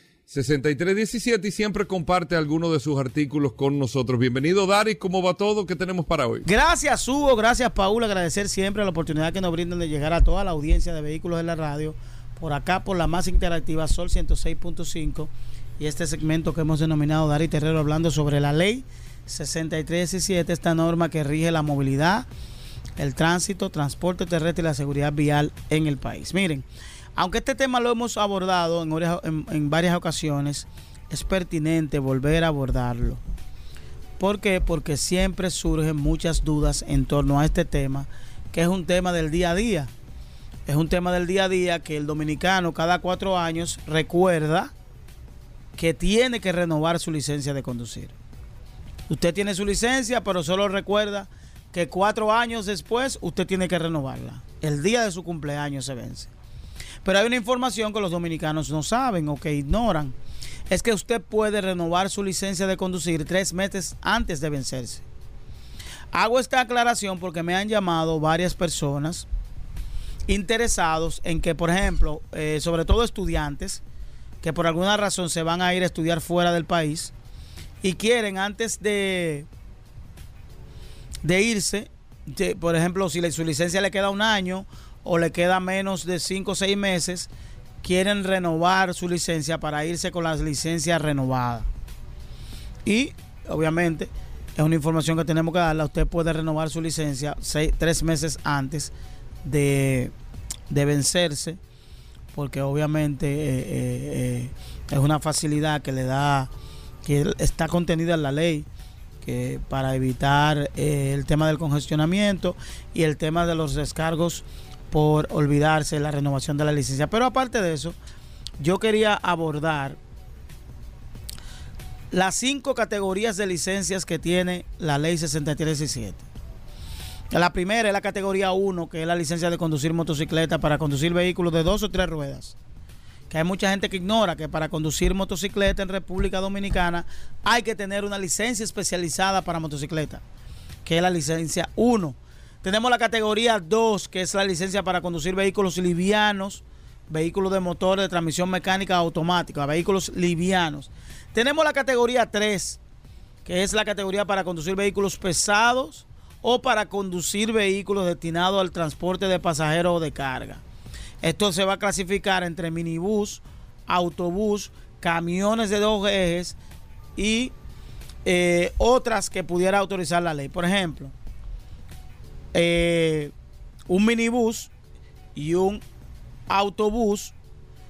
6317 y siempre comparte algunos de sus artículos con nosotros. Bienvenido Daris, ¿cómo va todo? ¿Qué tenemos para hoy? Gracias, Hugo. Gracias, Paul. Agradecer siempre la oportunidad que nos brindan de llegar a toda la audiencia de vehículos en la radio por acá por la más interactiva Sol 106.5 y este segmento que hemos denominado Dari Terrero hablando sobre la ley 6317, esta norma que rige la movilidad, el tránsito, transporte terrestre y la seguridad vial en el país. Miren, aunque este tema lo hemos abordado en, varias ocasiones, es pertinente volver a abordarlo. ¿Por qué? Porque siempre surgen muchas dudas en torno a este tema, que es un tema del día a día. Es un tema del día a día que el dominicano cada cuatro años recuerda que tiene que renovar su licencia de conducir. Usted tiene su licencia, pero solo recuerda que cuatro años después usted tiene que renovarla. El día de su cumpleaños se vence. Pero hay una información que los dominicanos no saben o que ignoran. Es que usted puede renovar su licencia de conducir tres meses antes de vencerse. Hago esta aclaración porque me han llamado varias personas interesados en que, por ejemplo, eh, sobre todo estudiantes, que por alguna razón se van a ir a estudiar fuera del país y quieren antes de, de irse, por ejemplo, si su licencia le queda un año o le queda menos de 5 o 6 meses, quieren renovar su licencia para irse con la licencia renovada. Y obviamente es una información que tenemos que darle. Usted puede renovar su licencia seis, tres meses antes de, de vencerse, porque obviamente eh, eh, eh, es una facilidad que le da, que está contenida en la ley que para evitar el tema del congestionamiento y el tema de los descargos por olvidarse la renovación de la licencia. Pero aparte de eso, yo quería abordar las cinco categorías de licencias que tiene la ley 6317. La primera es la categoría 1, que es la licencia de conducir motocicleta para conducir vehículos de dos o tres ruedas. Que hay mucha gente que ignora que para conducir motocicleta en República Dominicana hay que tener una licencia especializada para motocicleta, que es la licencia 1 tenemos la categoría 2, que es la licencia para conducir vehículos livianos, vehículos de motor de transmisión mecánica automática, vehículos livianos. Tenemos la categoría 3, que es la categoría para conducir vehículos pesados o para conducir vehículos destinados al transporte de pasajeros o de carga. Esto se va a clasificar entre minibús, autobús, camiones de dos ejes y eh, otras que pudiera autorizar la ley. Por ejemplo, eh, un minibús y un autobús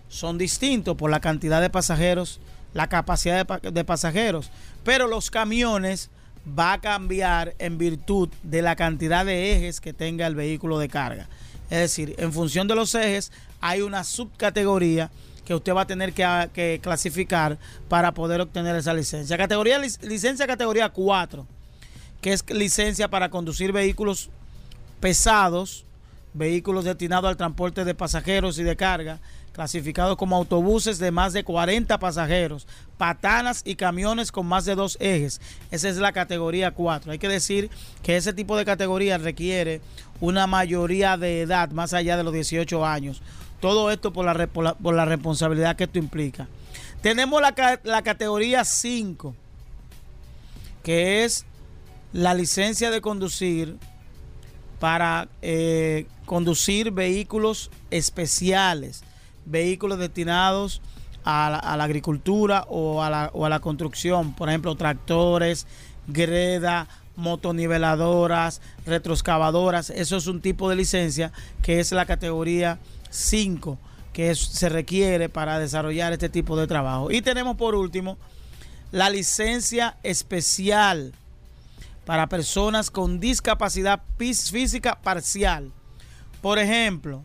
son distintos por la cantidad de pasajeros, la capacidad de, pasajeros, pero los camiones va a cambiar en virtud de la cantidad de ejes que tenga el vehículo de carga. Es decir, en función de los ejes hay una subcategoría que usted va a tener que, clasificar para poder obtener esa licencia. Categoría licencia categoría 4, que es licencia para conducir vehículos pesados, vehículos destinados al transporte de pasajeros y de carga, clasificados como autobuses de más de 40 pasajeros, patanas y camiones con más de dos ejes. Esa es la categoría 4. Hay que decir que ese tipo de categoría requiere una mayoría de edad más allá de los 18 años. Todo esto por la, por la, responsabilidad que esto implica. Tenemos la, la categoría 5, que es la licencia de conducir para eh, conducir vehículos especiales, vehículos destinados a la, agricultura o a la, construcción, por ejemplo, tractores, greda, motoniveladoras, retroexcavadoras. Eso es un tipo de licencia que es la categoría 5 que se requiere para desarrollar este tipo de trabajo. Y tenemos por último la licencia especial para personas con discapacidad física parcial. Por ejemplo,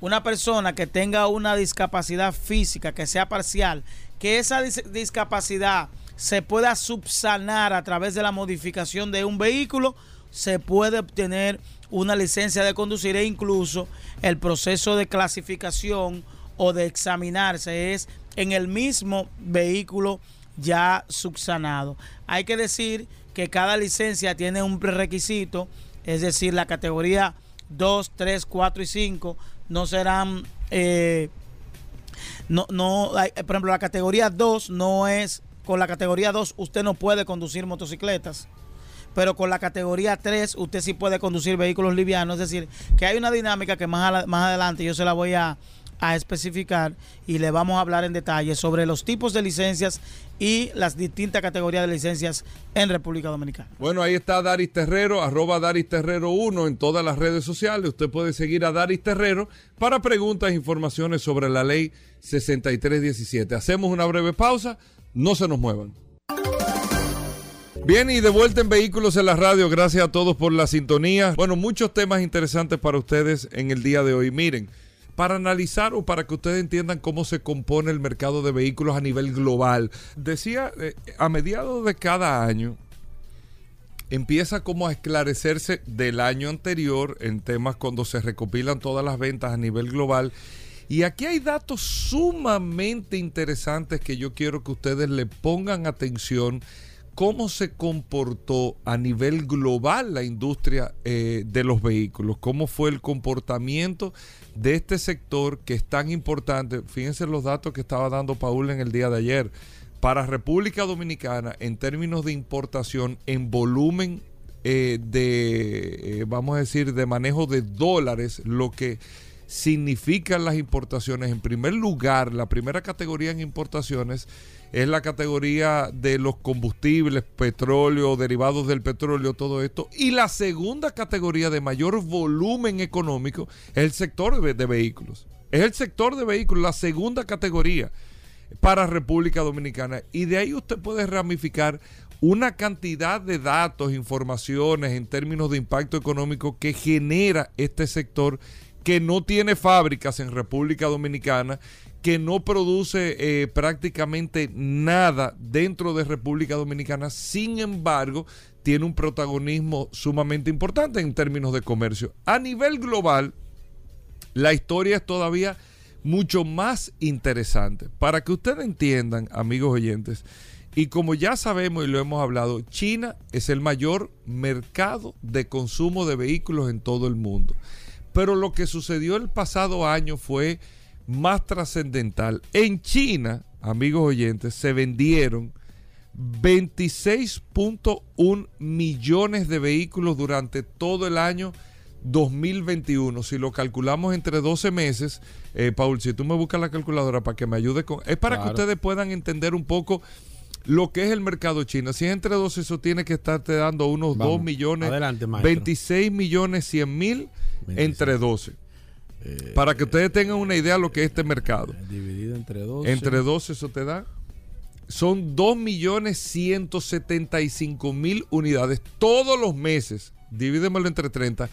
una persona que tenga una discapacidad física que sea parcial, que esa discapacidad se pueda subsanar a través de la modificación de un vehículo, se puede obtener una licencia de conducir e incluso el proceso de clasificación o de examinarse es en el mismo vehículo ya subsanado. Hay que decir que cada licencia tiene un prerequisito, es decir, la categoría 2, 3, 4 y 5 no serán... Eh, no, no, por ejemplo, la categoría 2 no es, con la categoría 2 usted no puede conducir motocicletas, pero con la categoría 3 usted sí puede conducir vehículos livianos, es decir, que hay una dinámica que más, más adelante yo se la voy a, a especificar y le vamos a hablar en detalle sobre los tipos de licencias y las distintas categorías de licencias en República Dominicana. Bueno, ahí está Daris Terrero, arroba Daris Terrero 1 en todas las redes sociales. Usted puede seguir a Daris Terrero para preguntas e informaciones sobre la ley 6317. Hacemos una breve pausa, no se nos muevan. Bien, y de vuelta en Vehículos en la Radio. Gracias a todos por la sintonía. Bueno, muchos temas interesantes para ustedes en el día de hoy. Miren, para analizar o para que ustedes entiendan cómo se compone el mercado de vehículos a nivel global. Decía, eh, a mediados de cada año empieza como a esclarecerse del año anterior en temas cuando se recopilan todas las ventas a nivel global. Y aquí hay datos sumamente interesantes que yo quiero que ustedes le pongan atención cómo se comportó a nivel global la industria eh, de los vehículos, cómo fue el comportamiento de este sector que es tan importante. Fíjense los datos que estaba dando Paul en el día de ayer. Para República Dominicana, en términos de importación, en volumen eh, de, eh, vamos a decir, de manejo de dólares, lo que significan las importaciones. En primer lugar, la primera categoría en importaciones es la categoría de los combustibles, petróleo, derivados del petróleo, todo esto. Y la segunda categoría de mayor volumen económico es el sector de, vehículos. Es el sector de vehículos, la segunda categoría para República Dominicana. Y de ahí usted puede ramificar una cantidad de datos, informaciones en términos de impacto económico que genera este sector que no tiene fábricas en República Dominicana que no produce eh, prácticamente nada dentro de República Dominicana, sin embargo, tiene un protagonismo sumamente importante en términos de comercio. A nivel global, la historia es todavía mucho más interesante. Para que ustedes entiendan, amigos oyentes, y como ya sabemos y lo hemos hablado, China es el mayor mercado de consumo de vehículos en todo el mundo. Pero lo que sucedió el pasado año fue más trascendental. En China, amigos oyentes, se vendieron 26.1 millones de vehículos durante todo el año 2021. Si lo calculamos entre 12 meses, eh, Paul, si tú me buscas la calculadora para que me ayude con... Es para que ustedes puedan entender un poco lo que es el mercado chino. Si es entre 12, eso tiene que estarte dando unos 2 millones, Adelante, 26 millones 100 mil entre 12. Eh, Para que ustedes tengan una idea de lo que es este mercado. Dividido entre 12. Entre 12 eso te da. Son 2.175.000 unidades todos los meses. Divídemelo entre 30.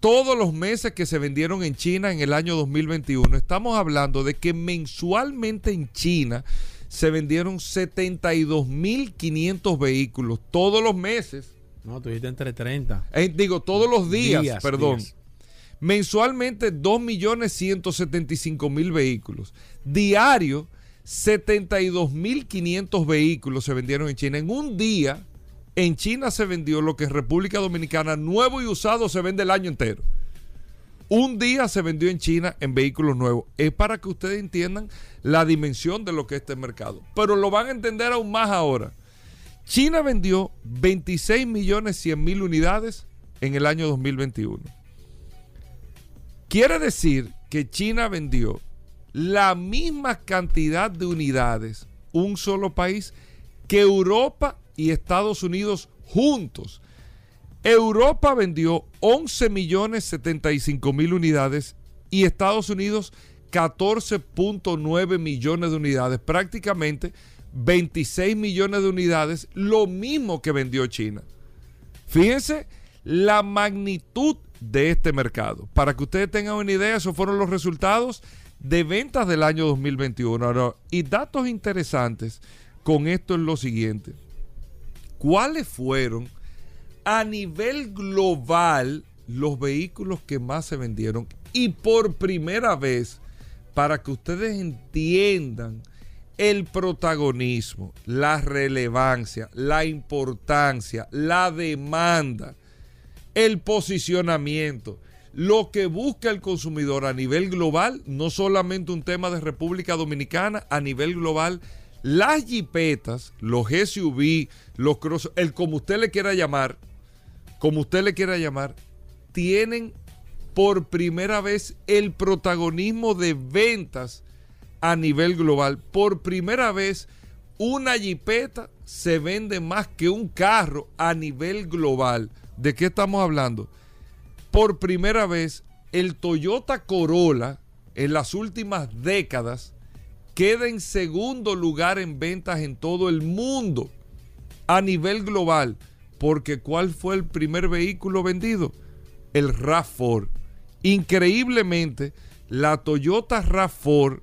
Todos los meses que se vendieron en China en el año 2021. Estamos hablando de que mensualmente en China se vendieron 72.500 vehículos todos los meses. No, tú dijiste entre 30. Eh, digo, todos los días, perdón. Mensualmente 2.175.000 vehículos. Diario 72.500 vehículos se vendieron en China. En un día en China se vendió lo que en República Dominicana nuevo y usado se vende el año entero. Un día se vendió en China en vehículos nuevos. Es para que ustedes entiendan la dimensión de lo que es este mercado. Pero lo van a entender aún más ahora. China vendió 26 millones 100 mil unidades en el año 2021. Quiere decir que China vendió la misma cantidad de unidades, un solo país, que Europa y Estados Unidos juntos. Europa vendió 11 millones 75 mil unidades y Estados Unidos 14.9 millones de unidades, prácticamente 26 millones de unidades, lo mismo que vendió China. Fíjense la magnitud de este mercado. Para que ustedes tengan una idea, esos fueron los resultados de ventas del año 2021. y datos interesantes con esto es lo siguiente. ¿Cuáles fueron a nivel global los vehículos que más se vendieron? Y por primera vez, para que ustedes entiendan el protagonismo, la relevancia, la importancia, la demanda el posicionamiento, lo que busca el consumidor a nivel global, no solamente un tema de República Dominicana, a nivel global, las jipetas, los SUV, los cross, el como usted le quiera llamar, como usted le quiera llamar, tienen por primera vez el protagonismo de ventas a nivel global. Por primera vez una jipeta se vende más que un carro a nivel global. ¿De qué estamos hablando? Por primera vez el Toyota Corolla en las últimas décadas queda en segundo lugar en ventas en todo el mundo a nivel global. Porque ¿cuál fue el primer vehículo vendido? El RAV4. Increíblemente, la Toyota RAV4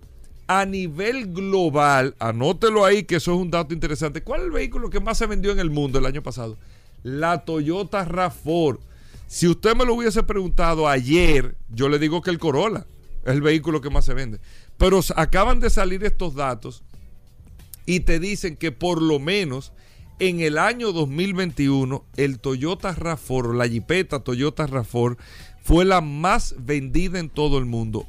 a nivel global, anótelo ahí que eso es un dato interesante. ¿Cuál es el vehículo que más se vendió en el mundo el año pasado? La Toyota RAV4. Si usted me lo hubiese preguntado ayer, yo le digo que el Corolla es el vehículo que más se vende. Pero acaban de salir estos datos y te dicen que por lo menos en el año 2021 el Toyota RAV4, la Jeepeta Toyota RAV4 fue la más vendida en todo el mundo.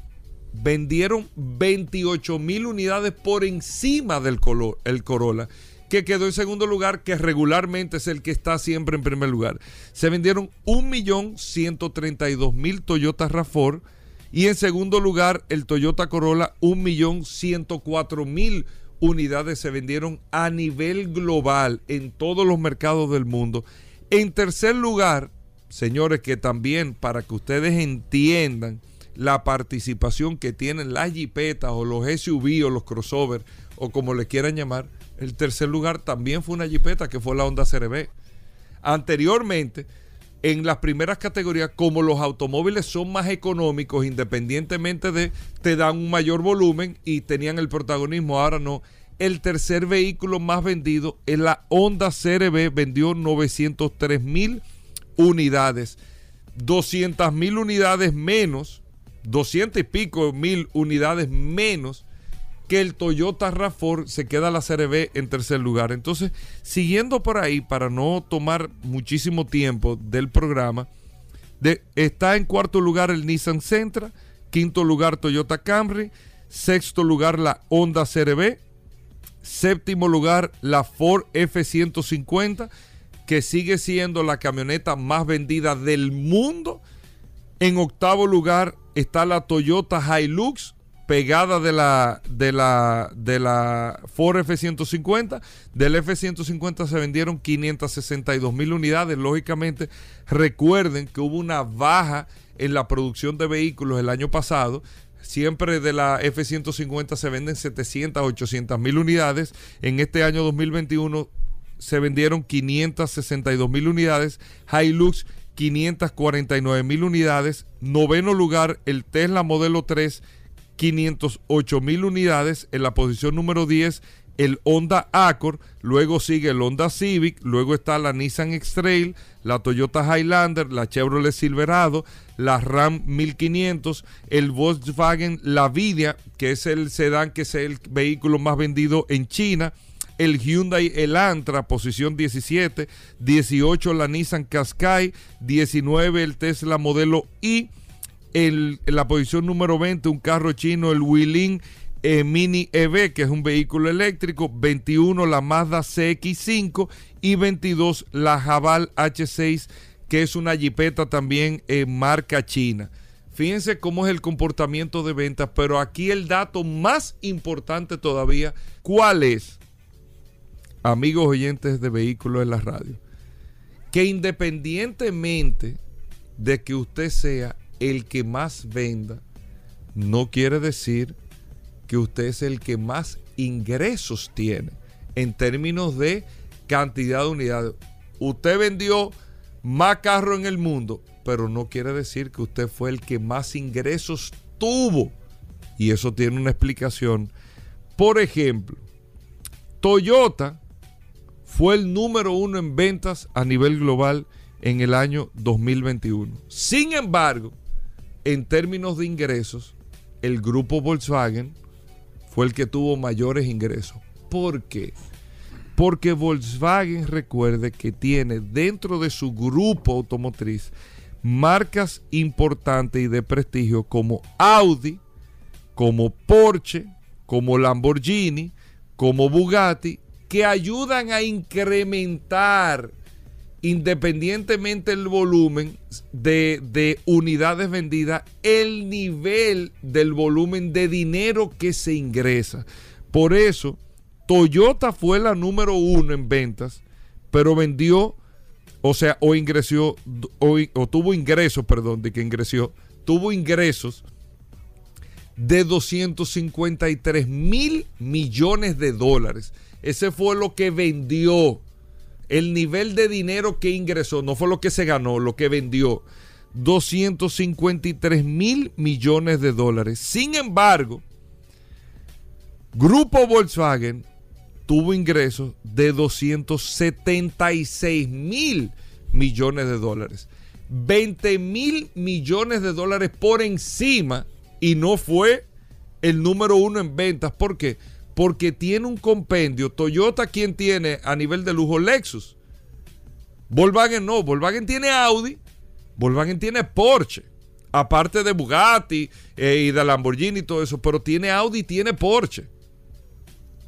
Vendieron 28 mil unidades por encima del color, el Corolla, que quedó en segundo lugar, que regularmente es el que está siempre en primer lugar. Se vendieron 1.132.000 Toyota RAV4 y en segundo lugar el Toyota Corolla 1.104.000 unidades se vendieron a nivel global en todos los mercados del mundo. En tercer lugar, señores, que también para que ustedes entiendan la participación que tienen las jipetas o los SUV o los crossover o como le quieran llamar, el tercer lugar también fue una jipeta que fue la Honda CRB. Anteriormente, en las primeras categorías, como los automóviles son más económicos, independientemente de, te dan un mayor volumen y tenían el protagonismo, ahora no. El tercer vehículo más vendido es la Honda CRB, vendió 903 mil unidades, 200 mil unidades menos, 200 y pico mil unidades menos el Toyota RAV4 se queda la CRB en tercer lugar. Entonces, siguiendo por ahí, para no tomar muchísimo tiempo del programa, de, está en cuarto lugar el Nissan Sentra, quinto lugar Toyota Camry, sexto lugar la Honda CRB, séptimo lugar la Ford F150, que sigue siendo la camioneta más vendida del mundo. En octavo lugar está la Toyota Hilux, pegada de la, de la, de la Ford F-150. Del F-150 se vendieron 562 mil unidades. Lógicamente, recuerden que hubo una baja en la producción de vehículos el año pasado. Siempre de la F-150 se venden 700, 800 mil unidades. En este año 2021 se vendieron 562 mil unidades. Hilux 549 mil unidades. Noveno lugar, el Tesla Modelo 3 508 mil unidades. En la posición número 10, el Honda Accord. Luego sigue el Honda Civic. Luego está la Nissan X-Trail, la Toyota Highlander, la Chevrolet Silverado, la Ram 1500, el Volkswagen Lavidia, que es el sedán que es el vehículo más vendido en China el Hyundai Elantra, posición 17, 18 la Nissan Qashqai, 19 el Tesla modelo I, en la posición número 20, un carro chino, el Wuling eh, Mini EV, que es un vehículo eléctrico, 21 la Mazda CX5 y 22 la Jabal H6, que es una jipeta también en marca china. Fíjense cómo es el comportamiento de ventas, pero aquí el dato más importante todavía, ¿cuál es? Amigos oyentes de vehículos en la radio, que independientemente de que usted sea el que más venda, no quiere decir que usted es el que más ingresos tiene en términos de cantidad de unidades. Usted vendió más carros en el mundo, pero no quiere decir que usted fue el que más ingresos tuvo. Y eso tiene una explicación. Por ejemplo, Toyota fue el número uno en ventas a nivel global en el año 2021. Sin embargo, en términos de ingresos, el grupo Volkswagen fue el que tuvo mayores ingresos. ¿Por qué? Porque Volkswagen recuerde que tiene dentro de su grupo automotriz marcas importantes y de prestigio como Audi, como Porsche, como Lamborghini, como Bugatti, que ayudan a incrementar independientemente del volumen de, de unidades vendidas, el nivel del volumen de dinero que se ingresa. Por eso, Toyota fue la número uno en ventas, pero vendió, o sea, o ingresó, o, o tuvo ingresos, perdón, de que ingresó, tuvo ingresos de 253 mil millones de dólares. Ese fue lo que vendió. El nivel de dinero que ingresó, no fue lo que se ganó, lo que vendió. 253 mil millones de dólares. Sin embargo, Grupo Volkswagen tuvo ingresos de 276 mil millones de dólares. 20 mil millones de dólares por encima y no fue el número uno en ventas. ¿Por qué? Porque tiene un compendio. Toyota, quien tiene a nivel de lujo Lexus. Volkswagen no. Volkswagen tiene Audi. Volkswagen tiene Porsche. Aparte de Bugatti eh, y de Lamborghini y todo eso. Pero tiene Audi y tiene Porsche.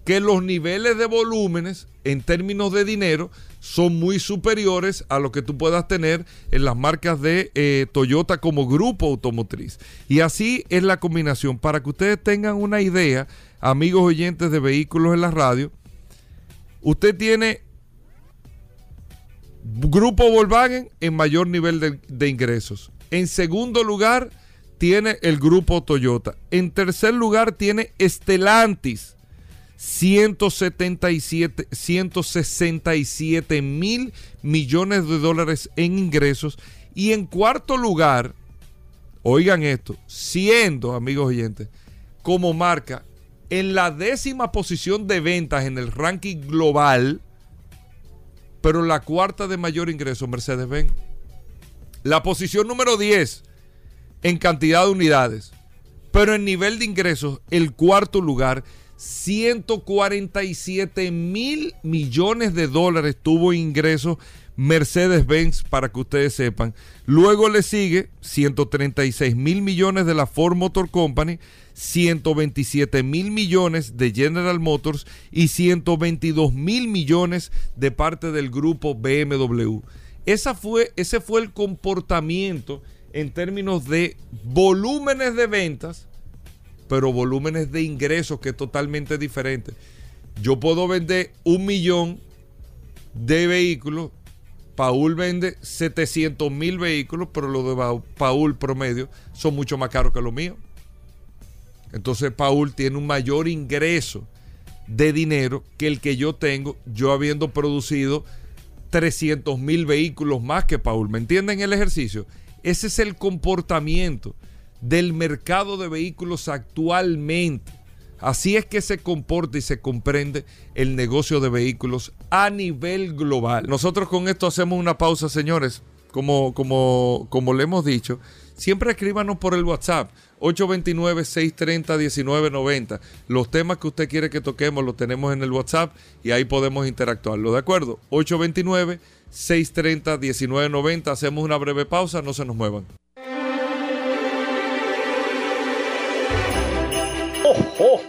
Que los niveles de volúmenes en términos de dinero son muy superiores a lo que tú puedas tener en las marcas de eh, Toyota como grupo automotriz. Y así es la combinación. Para que ustedes tengan una idea, amigos oyentes de vehículos en la radio, usted tiene grupo Volkswagen en mayor nivel de, ingresos. En segundo lugar, tiene el grupo Toyota. En tercer lugar, tiene Estelantis 177, 167 mil millones de dólares en ingresos. Y en cuarto lugar, oigan esto, siendo, amigos oyentes, como marca en la décima posición de ventas en el ranking global, pero la cuarta de mayor ingreso, Mercedes-Benz. La posición número 10 en cantidad de unidades, pero en nivel de ingresos, el cuarto lugar 147 mil millones de dólares tuvo ingresos Mercedes-Benz, para que ustedes sepan. Luego le sigue 136 mil millones de la Ford Motor Company, 127 mil millones de General Motors y 122 mil millones de parte del grupo BMW. Esa fue, ese fue el comportamiento en términos de volúmenes de ventas pero volúmenes de ingresos que es totalmente diferente. Yo puedo vender un millón de vehículos. Paul vende 700 mil vehículos, pero los de Paul promedio son mucho más caros que los míos. Entonces Paul tiene un mayor ingreso de dinero que el que yo tengo, yo habiendo producido 300 mil vehículos más que Paul. ¿Me entienden el ejercicio? Ese es el comportamiento del mercado de vehículos actualmente. Así es que se comporta y se comprende el negocio de vehículos a nivel global. Nosotros con esto hacemos una pausa, señores. Como, como, como le hemos dicho, siempre escríbanos por el WhatsApp 829-630-1990. Los temas que usted quiere que toquemos los tenemos en el WhatsApp y ahí podemos interactuarlo. ¿De acuerdo? 829-630-1990. Hacemos una breve pausa, no se nos muevan. ¡Oh,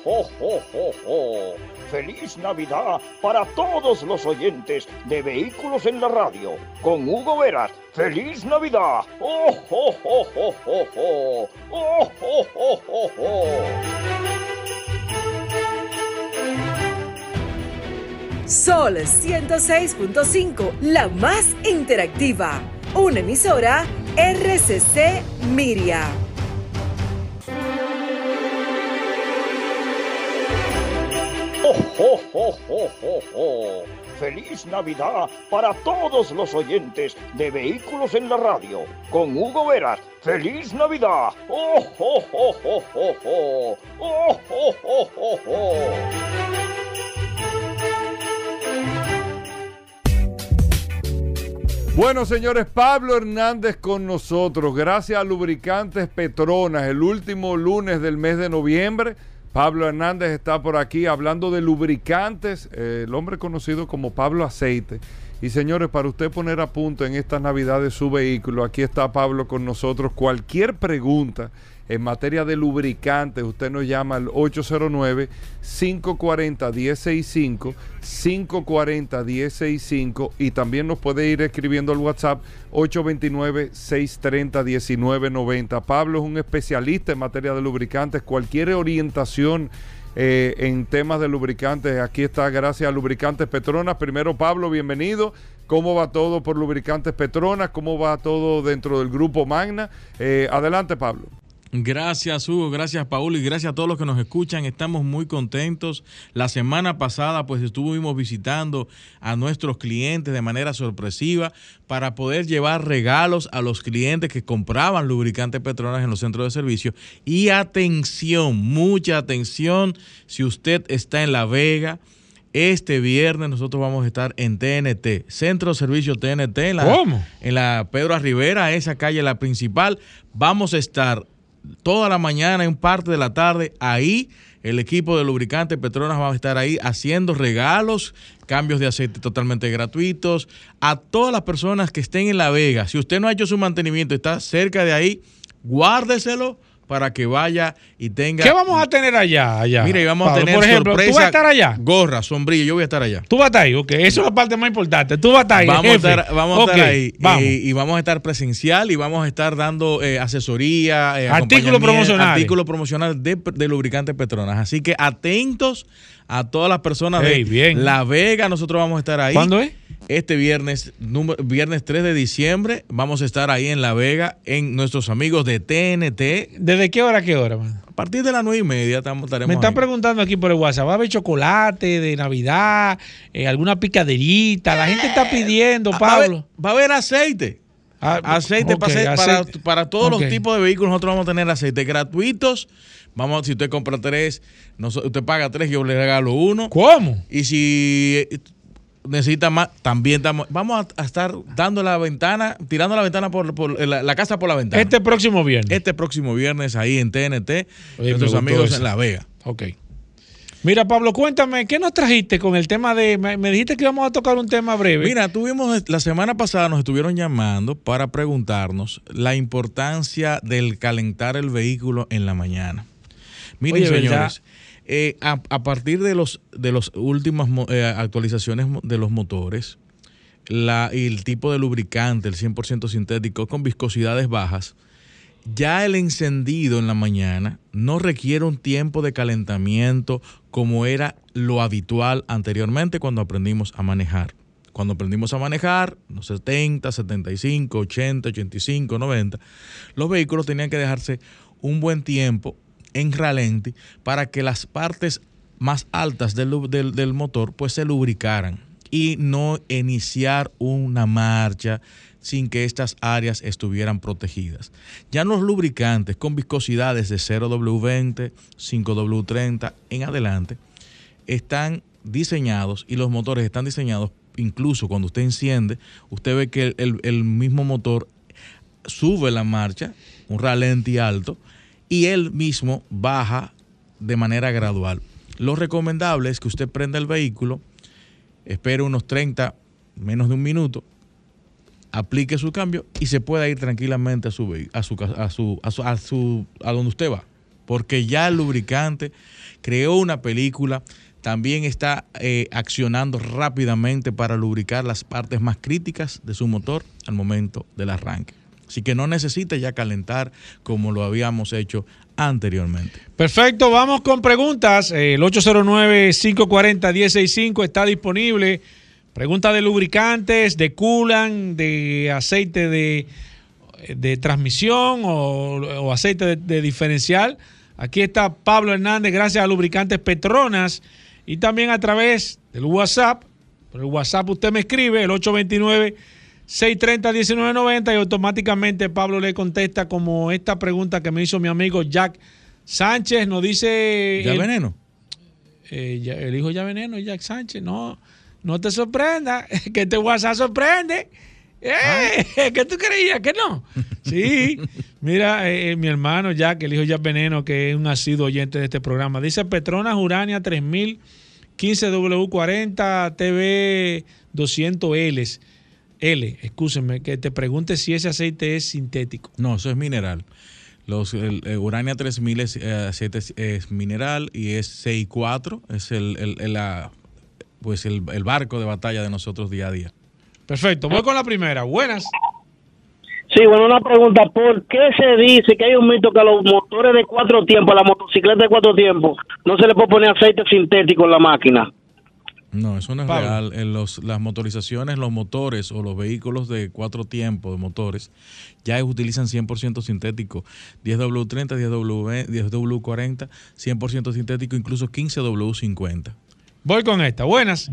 oh! ¡Feliz Navidad para todos los oyentes de Vehículos en la Radio! Con Hugo Veras, ¡Feliz Navidad! ¡Oh, oh, oh, oh, oh, oh! ¡Oh, oh, oh, oh, oh! Sol 106.5, la más interactiva. Una emisora RCC Miria. ¡Oh, oh, oh, oh! ¡Feliz Navidad para todos los oyentes de Vehículos en la Radio! Con Hugo Veras, ¡Feliz Navidad! ¡Oh, oh, oh, oh, oh, oh! ¡Oh, oh, oh, oh, oh! Bueno, señores, Pablo Hernández con nosotros. Gracias a Lubricantes Petronas, el último lunes del mes de noviembre. Pablo Hernández está por aquí hablando de lubricantes, eh, el hombre conocido como Pablo Aceite. Y señores, para usted poner a punto en estas navidades su vehículo, aquí está Pablo con nosotros. Cualquier pregunta En materia de lubricantes, usted nos llama al 809-540-1065, 540-1065 y también nos puede ir escribiendo al WhatsApp 829-630-1990. Pablo es un especialista en materia de lubricantes. Cualquier orientación eh, en temas de lubricantes, aquí está gracias a Lubricantes Petronas. Primero, Pablo, bienvenido. ¿Cómo va todo por Lubricantes Petronas? ¿Cómo va todo dentro del grupo Magna? Eh, adelante, Pablo. Gracias Hugo, gracias Paul y gracias a todos los que nos escuchan. Estamos muy contentos. La semana pasada pues estuvimos visitando a nuestros clientes de manera sorpresiva para poder llevar regalos a los clientes que compraban lubricantes Petronas en los centros de servicio. Y atención, mucha atención, si usted está en La Vega, este viernes nosotros vamos a estar en TNT, Centro de Servicio TNT, en la, ¿Cómo? en la Pedro Rivera, esa calle la principal. Vamos a estar toda la mañana un parte de la tarde ahí. El equipo de lubricantes Petronas va a estar ahí haciendo regalos, cambios de aceite totalmente gratuitos a todas las personas que estén en La Vega. Si usted no ha hecho su mantenimiento, está cerca de ahí, guárdeselo para que vaya y tenga. ¿Qué vamos a tener allá? allá Mira, y vamos Pablo? a tener Por ejemplo, sorpresa. ¿tú vas a estar allá? Gorra, sombrilla, yo voy a estar allá. Tú vas a estar ahí, ok. Eso es la parte más importante. Tú vas a estar ahí. Vamos, a estar, vamos a estar ahí Vamos. eh, y vamos a estar presencial y vamos a estar dando eh, asesoría, eh, Artículos promocionales. artículos promocionales de, de lubricantes Petronas. Así que atentos a todas las personas de bien. La Vega. Nosotros vamos a estar ahí. ¿Cuándo es? Este viernes, número- viernes 3 de diciembre, vamos a estar ahí en La Vega, en nuestros amigos de TNT. ¿Desde qué hora a qué hora, man? A partir de las nueve y media estamos, estaremos Me están ahí. preguntando aquí por el WhatsApp, ¿va a haber chocolate de Navidad? Eh, ¿Alguna picaderita? La gente está pidiendo, Pablo. va a haber aceite. Ah, aceite, para, todos los tipos de vehículos nosotros vamos a tener aceite gratuitos. Vamos, si usted compra tres, usted paga tres, yo le regalo uno. ¿Cómo? Y si eh, necesita más, también estamos, vamos a, a estar dando la ventana, tirando la ventana por, por- la, la casa por la ventana. Este próximo viernes. Este próximo viernes ahí en TNT, Oye, nuestros amigos eso. en La Vega. Ok. Mira, Pablo, cuéntame, ¿qué nos trajiste con el tema de... Me, me dijiste que íbamos a tocar un tema breve. Mira, tuvimos la semana pasada nos estuvieron llamando para preguntarnos la importancia del calentar el vehículo en la mañana. Miren, Oye, ¿verdad? señores, eh, a, a partir de los de las últimas eh, actualizaciones de los motores, la, y el tipo de lubricante, el 100% sintético con viscosidades bajas, ya el encendido en la mañana no requiere un tiempo de calentamiento como era lo habitual anteriormente cuando aprendimos a manejar. Cuando aprendimos a manejar, los 70, 75, 80, 85, 90, los vehículos tenían que dejarse un buen tiempo en ralenti para que las partes más altas del, del- motor pues se lubricaran y no iniciar una marcha sin que estas áreas estuvieran protegidas. Ya los lubricantes con viscosidades de 0W20, 5W30 en adelante están diseñados y los motores están diseñados, incluso cuando usted enciende, usted ve que el- el mismo motor sube la marcha, un ralenti alto, y él mismo baja de manera gradual. Lo recomendable es que usted prenda el vehículo, espere unos 30, menos de un minuto, aplique su cambio y se pueda ir tranquilamente a su a a su a, su- a donde usted va, porque ya el lubricante creó una película, también está eh, accionando rápidamente para lubricar las partes más críticas de su motor al momento del arranque. Así que no necesita ya calentar como lo habíamos hecho anteriormente. Perfecto, vamos con preguntas. El 809-540-1065 está disponible. Preguntas de lubricantes, de coolant, de aceite de, de transmisión o, aceite de, de diferencial. Aquí está Pablo Hernández, gracias a Lubricantes Petronas y también a través del WhatsApp. Por el WhatsApp usted me escribe, el 829-630-1990 y automáticamente Pablo le contesta como esta pregunta que me hizo mi amigo Jack Sánchez. Nos dice... ¿Ya el- veneno? eh, ya- el hijo ya veneno, Jack Sánchez. No, no te sorprenda, que este WhatsApp sorprende. Eh, ¿Qué tú creías? Que no. Sí, mira, eh, eh, mi hermano Jack, el hijo Jack Veneno, que es un asiduo oyente de este programa, dice Petronas Urania 3000, 15W40, TV 200L. L, excúsenme, que te pregunte si ese aceite es sintético. No, eso es mineral. Los, el, el Urania 3000 es eh, aceite es, es mineral y es CI4, es el, el- el, la- pues el, el barco de batalla de nosotros día a día. Perfecto, voy con la primera. Buenas. Sí, bueno, una pregunta. ¿Por qué se dice que hay un mito que a los motores de cuatro tiempos, a la motocicleta de cuatro tiempos, no se le puede poner aceite sintético en la máquina? No, eso no es Pablo. real. En los, las motorizaciones, los motores o los vehículos de cuatro tiempos de motores ya utilizan 100% sintético. 10W30, 10W, 10W40, 100% sintético, incluso 15W50. Voy con esta. Buenas.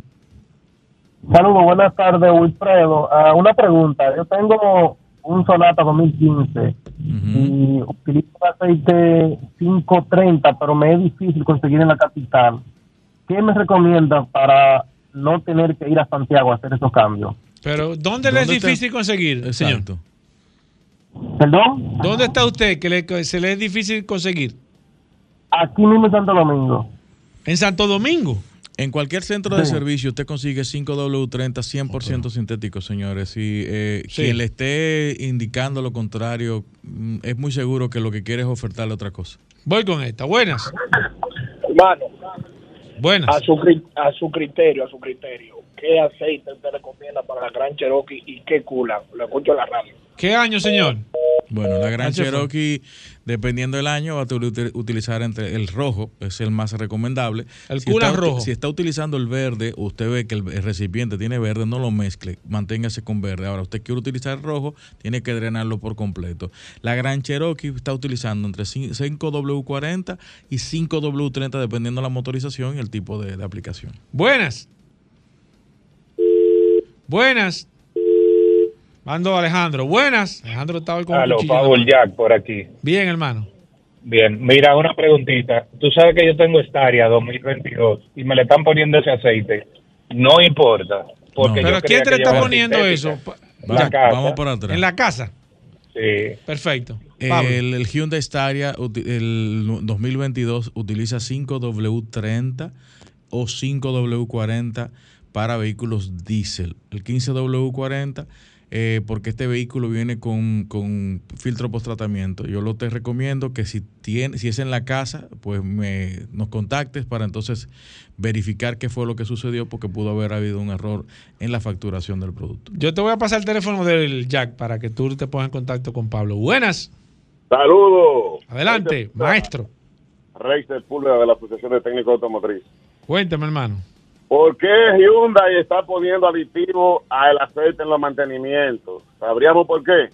Saludos, buenas tardes, Wilfredo. Ah, una pregunta. Yo tengo un Sonata 2015 y utilizo aceite 530, pero me es difícil conseguir en la capital. ¿Qué me recomienda para no tener que ir a Santiago a hacer esos cambios? Pero, ¿dónde, le es difícil conseguir, señor? Exacto. ¿Perdón? ¿Dónde está usted que le- se le es difícil conseguir? Aquí mismo en Santo Domingo. En Santo Domingo. En cualquier centro de Sí. servicio usted consigue 5W30 100% sintético, señores. Y eh, Sí. quien le esté indicando lo contrario, mm, es muy seguro que lo que quiere es ofertarle otra cosa. Voy con esta. Buenas. Hermano, Buenas. a su, a su criterio, a su criterio, ¿qué aceite usted recomienda para la Gran Cherokee y qué culan? Lo escucho en la radio. ¿Qué año, señor? Bueno, la Gran. Cherokee, dependiendo del año, va a util- utilizar entre el rojo, es el más recomendable. El si está, rojo. Si está utilizando el verde, usted ve que el, el recipiente tiene verde, no lo mezcle, manténgase con verde. Ahora, usted quiere utilizar el rojo, tiene que drenarlo por completo. La Gran Cherokee está utilizando entre 5W40 y 5W30, dependiendo de la motorización y el tipo de, de aplicación. Buenas. Buenas. Mando a Alejandro. Buenas. Alejandro estaba hoy con un Aló, Paul. Jack por aquí. Bien, hermano. Bien, mira, una preguntita. Tú sabes que yo tengo Staria 2022 y me le están poniendo ese aceite. No importa. Porque yo Pero creía ¿quién te le está poniendo eso? La Vamos- por atrás. En la casa. Sí. Perfecto. El, el Hyundai Staria, el 2022, utiliza 5W30 o 5W40 para vehículos diésel. El 15W40, eh, porque este vehículo viene con, con filtro post tratamiento. Yo lo te recomiendo que si, tiene, si es en la casa, pues me, nos contactes para entonces verificar qué fue lo que sucedió, porque pudo haber habido un error en la facturación del producto. Yo te voy a pasar el teléfono del Jack para que tú te pongas en contacto con Pablo. Buenas. Saludos. Adelante, maestro. Rey Sepúlveda de la Asociación de Técnicos Automotriz. Cuéntame, hermano. ¿Por qué Hyundai está poniendo aditivo al aceite en los mantenimientos? ¿Sabríamos por qué?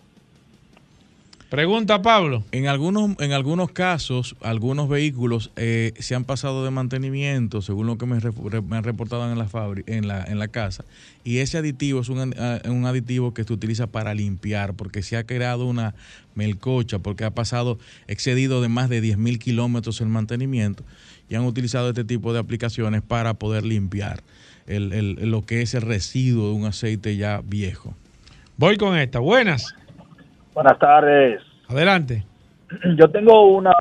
Pregunta, Pablo. En algunos, en algunos casos, algunos vehículos eh, se han pasado de mantenimiento, según lo que me, han reportado en la, en, la, en la casa, y ese aditivo es un, an- ah, un aditivo que se utiliza para limpiar, porque se ha creado una melcocha, porque ha pasado excedido de más de 10.000 kilómetros el mantenimiento, y han utilizado este tipo de aplicaciones para poder limpiar el- el- lo que es el residuo de un aceite ya viejo. Voy con esta. Buenas. Buenas tardes. Adelante. Yo tengo una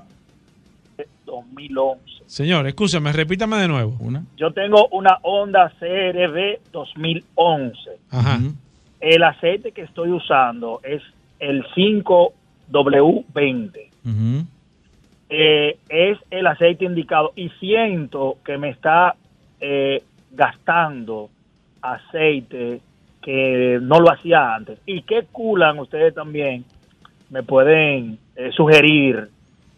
2011. Señor, escúchame, repítame de nuevo. Una. Yo tengo una Honda CRV 2011. Ajá. El aceite que estoy usando es el 5W20. Eh, es el aceite indicado y siento que me está eh, gastando aceite que no lo hacía antes. ¿Y qué culan ustedes también? Me pueden eh, sugerir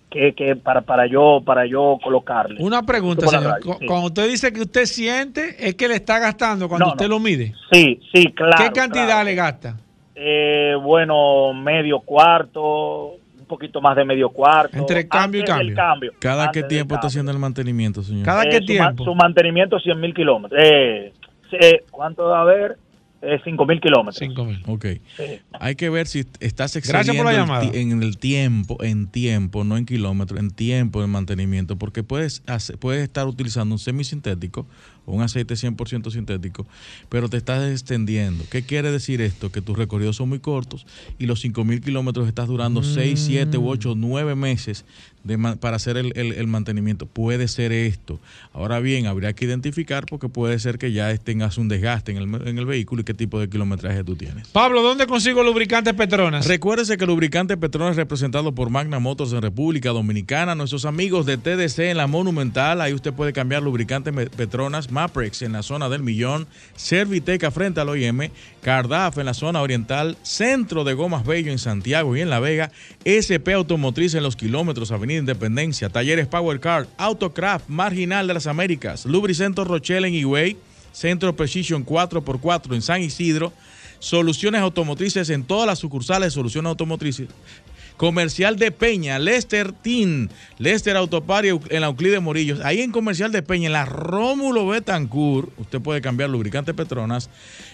que, que para, para yo para yo colocarle. Una pregunta, señor. radio, Cu- sí. Cuando usted dice que usted siente, es que le está gastando cuando No, usted no. lo mide. Sí, sí, claro. ¿Qué cantidad claro. le gasta? Eh, bueno, medio cuarto, poquito más de medio cuarto. Entre cambio y cambio. ¿Cada Antes qué tiempo está haciendo el mantenimiento, señor? ¿Cada Eh, qué su ma- tiempo? Su, mantenimiento 100 mil kilómetros. Eh, eh, ¿Cuánto va a haber? Eh, 5 mil kilómetros. 5 mil. Ok. Sí. Hay que ver si estás Gracias por excediendo la en el tiempo, en tiempo, no en kilómetros, en tiempo de mantenimiento, porque puedes, hacer- puedes estar utilizando un semisintético un aceite 100% sintético, pero te estás extendiendo. ¿Qué quiere decir esto? Que tus recorridos son muy cortos y los 5.000 kilómetros estás durando 6, 7, 8, 9 meses de para hacer el, el- el mantenimiento. Puede ser esto. Ahora bien, habría que identificar porque puede ser que ya tengas un desgaste en el, en el vehículo y qué tipo de kilometraje tú tienes. Pablo, ¿dónde consigo lubricantes Petronas? Recuérdese que Lubricante Petronas es representado por Magna Motors en República Dominicana. Nuestros amigos de TDC en la Monumental. Ahí usted puede cambiar lubricante Petronas. Maprex en la zona del Millón. Serviteca frente al OIM. Cardaf en la zona oriental. Centro de Gomas Bello en Santiago y en La Vega. SP Automotriz en los kilómetros Avenida Independencia. Talleres Power Car. Autocraft Marginal de las Américas. Lubricento Rochelle en Higüey. Centro Precision 4x4 en San Isidro. Soluciones automotrices en todas las sucursales de Soluciones Automotrices. Comercial de Peña, Lester Tin, Lester Autopar y en la Euclide Morillos. Ahí en Comercial de Peña, en la Rómulo Betancourt, usted puede cambiar lubricante Petronas.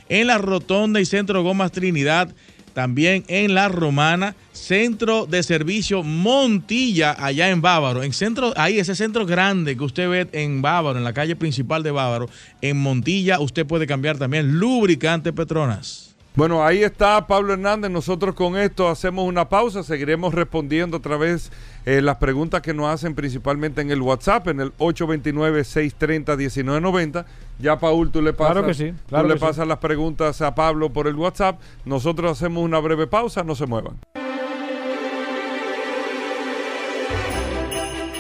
En la Rotonda y Centro Gomas Trinidad, también en La Romana, Centro de Servicio Montilla, allá en Bávaro. En centro, ahí ese centro grande que usted ve en Bávaro, en la calle principal de Bávaro, en Montilla, usted puede cambiar también lubricante Petronas. Bueno, ahí está Pablo Hernández. Nosotros con esto hacemos una pausa. Seguiremos respondiendo otra vez eh, las preguntas que nos hacen principalmente en el WhatsApp, en el 829-630-1990. Ya, Paul, tú le pasas, Claro que sí, claro tú le que sí. pasas las preguntas a Pablo por el WhatsApp. Nosotros hacemos una breve pausa. No se muevan.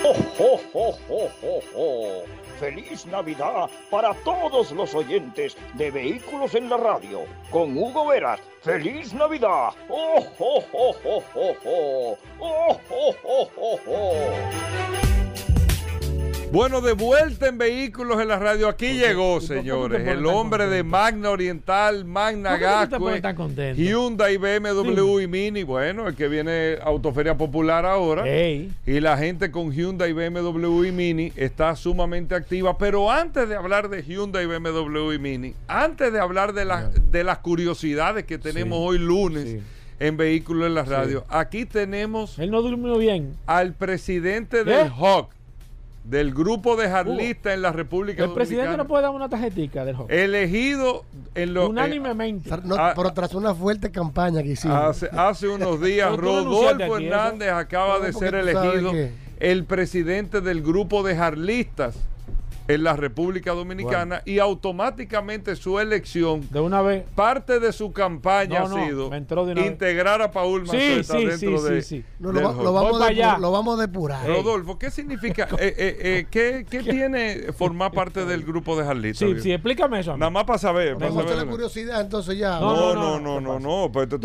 ¡Oh, oh, oh, oh, oh, oh! ¡Feliz Navidad para todos los oyentes de Vehículos en la Radio! Con Hugo Veras. ¡Feliz Navidad! ¡Oh, oh, oh, oh, oh, oh! ¡Oh, oh, oh, oh, oh! Bueno, de vuelta en Vehículos en la Radio. Aquí llegó, señores, el hombre de Magna Oriental, Magna ¿Por qué tú te Gascue, pones tan contento? Hyundai, BMW y Mini. Bueno, el que viene Autoferia Popular ahora. Y la gente con Hyundai, BMW y Mini está sumamente activa. Pero antes de hablar de Hyundai, BMW y Mini, antes de hablar de, las de las curiosidades que tenemos Sí. hoy lunes en Vehículos en la Radio, aquí tenemos Él no durmió bien. al presidente del HOC, del grupo de jarlistas en la República El presidente no puede dar una tarjetica del juego. elegido en los... Unánimemente. No, Ah, pero tras una fuerte campaña que hicimos. Hace, hace unos días, Rodolfo aquí eso. Hernández acaba de ser elegido el presidente del grupo de jarlistas en la República Dominicana y automáticamente su elección, de una vez, parte de su campaña No, no, ha sido vez. integrar a Paul Sí, Maceta sí, dentro sí, de, sí, sí. Lo, HOC. lo vamos depurar, lo vamos a depurar. Rodolfo, ¿qué significa? eh, eh, eh, ¿qué, qué tiene formar parte del grupo de jarlistas? Sí, sí, explícame eso. Nada más para saber. Me gusta la curiosidad, entonces ya. No, no, no, no, no, pues te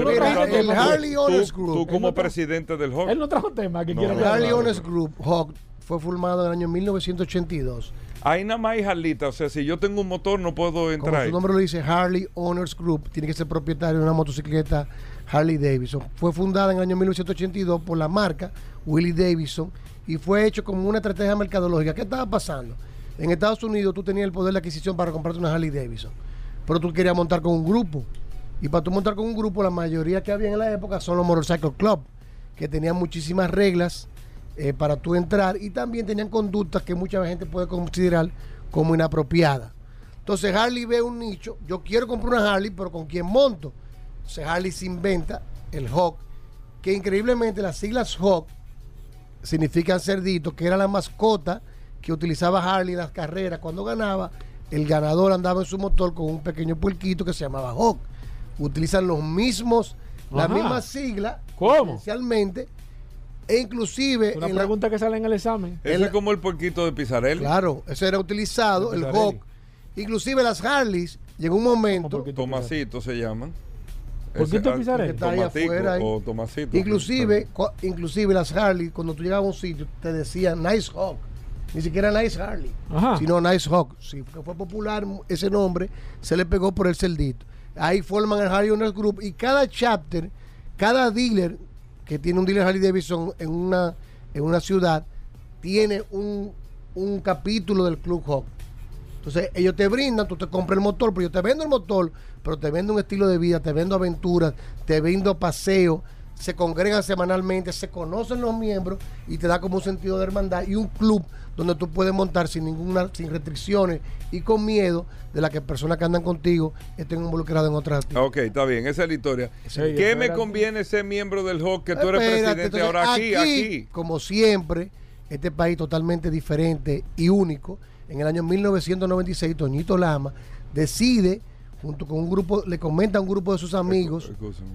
el Harley tú- Owners tú Group. como presidente del HOC. Él no trajo tema que El. Harley Owners Group, Hawk, fue formado en el año 1982. Ahí nada más hay jarlita, o sea, si yo tengo un motor no puedo Como entrar. su nombre lo dice, Harley Owners Group, tiene que ser propietario de una motocicleta Harley Davidson. Fue fundada en el año 1982 por la marca Willie Davidson y fue hecho como una estrategia mercadológica. ¿Qué estaba pasando? En Estados Unidos tú tenías el poder de adquisición para comprarte una Harley Davidson, pero tú querías montar con un grupo. Y para tú montar con un grupo, la mayoría que había en la época son los Motorcycle Club, que tenían muchísimas reglas eh, para tú entrar y también tenían conductas que mucha gente puede considerar como inapropiadas. Entonces Harley ve un nicho, yo quiero comprar una Harley, pero ¿con quién monto? Entonces Harley se inventa el Hawk, que increíblemente las siglas Hawk significan cerdito, que era la mascota que utilizaba Harley en las carreras. Cuando ganaba, el ganador andaba en su motor con un pequeño puerquito que se llamaba Hawk. Utilizan los mismos, las Ajá. mismas siglas, ¿Cómo? esencialmente, e inclusive Una en la- pregunta que sale en el examen. Ese es como el porquito de Pizarelli. Claro, eso era utilizado, el. Hawk. Inclusive las Harleys, llegó un momento... Tomasito se llaman. ¿Porquito Pizarelli? Está ahí Tomatico afuera, ahí. o Tomasito. Inclusive, co- inclusive las Harley, cuando tú llegabas a un sitio, te decían Nice Hawk. Ni siquiera Nice Harley, Ajá. sino Nice Hawk. Sí, porque fue popular ese nombre, se le pegó por el cerdito. Ahí forman el Harley Owners Group y cada chapter, cada dealer que tiene un dealer Harley Davidson en una, en una ciudad, tiene un, un capítulo del Club Hawk. Entonces ellos te brindan, tú te compras el motor, pero yo te vendo el motor, pero te vendo un estilo de vida, te vendo aventuras, te vendo paseo, se congregan semanalmente, se conocen los miembros y te da como un sentido de hermandad y un club donde tú puedes montar sin ninguna, sin restricciones y con miedo de la que personas que andan contigo estén involucradas en otras actividades. Ok, está bien, esa es la historia. Sí, ¿Qué me conviene ser miembro del HOC que tú eres Espérate, presidente entonces, ahora aquí, aquí? Como siempre, este país totalmente diferente y único. En el año 1996, Toñito Lama decide, junto con un grupo, le comenta a un grupo de sus amigos. Escúchame.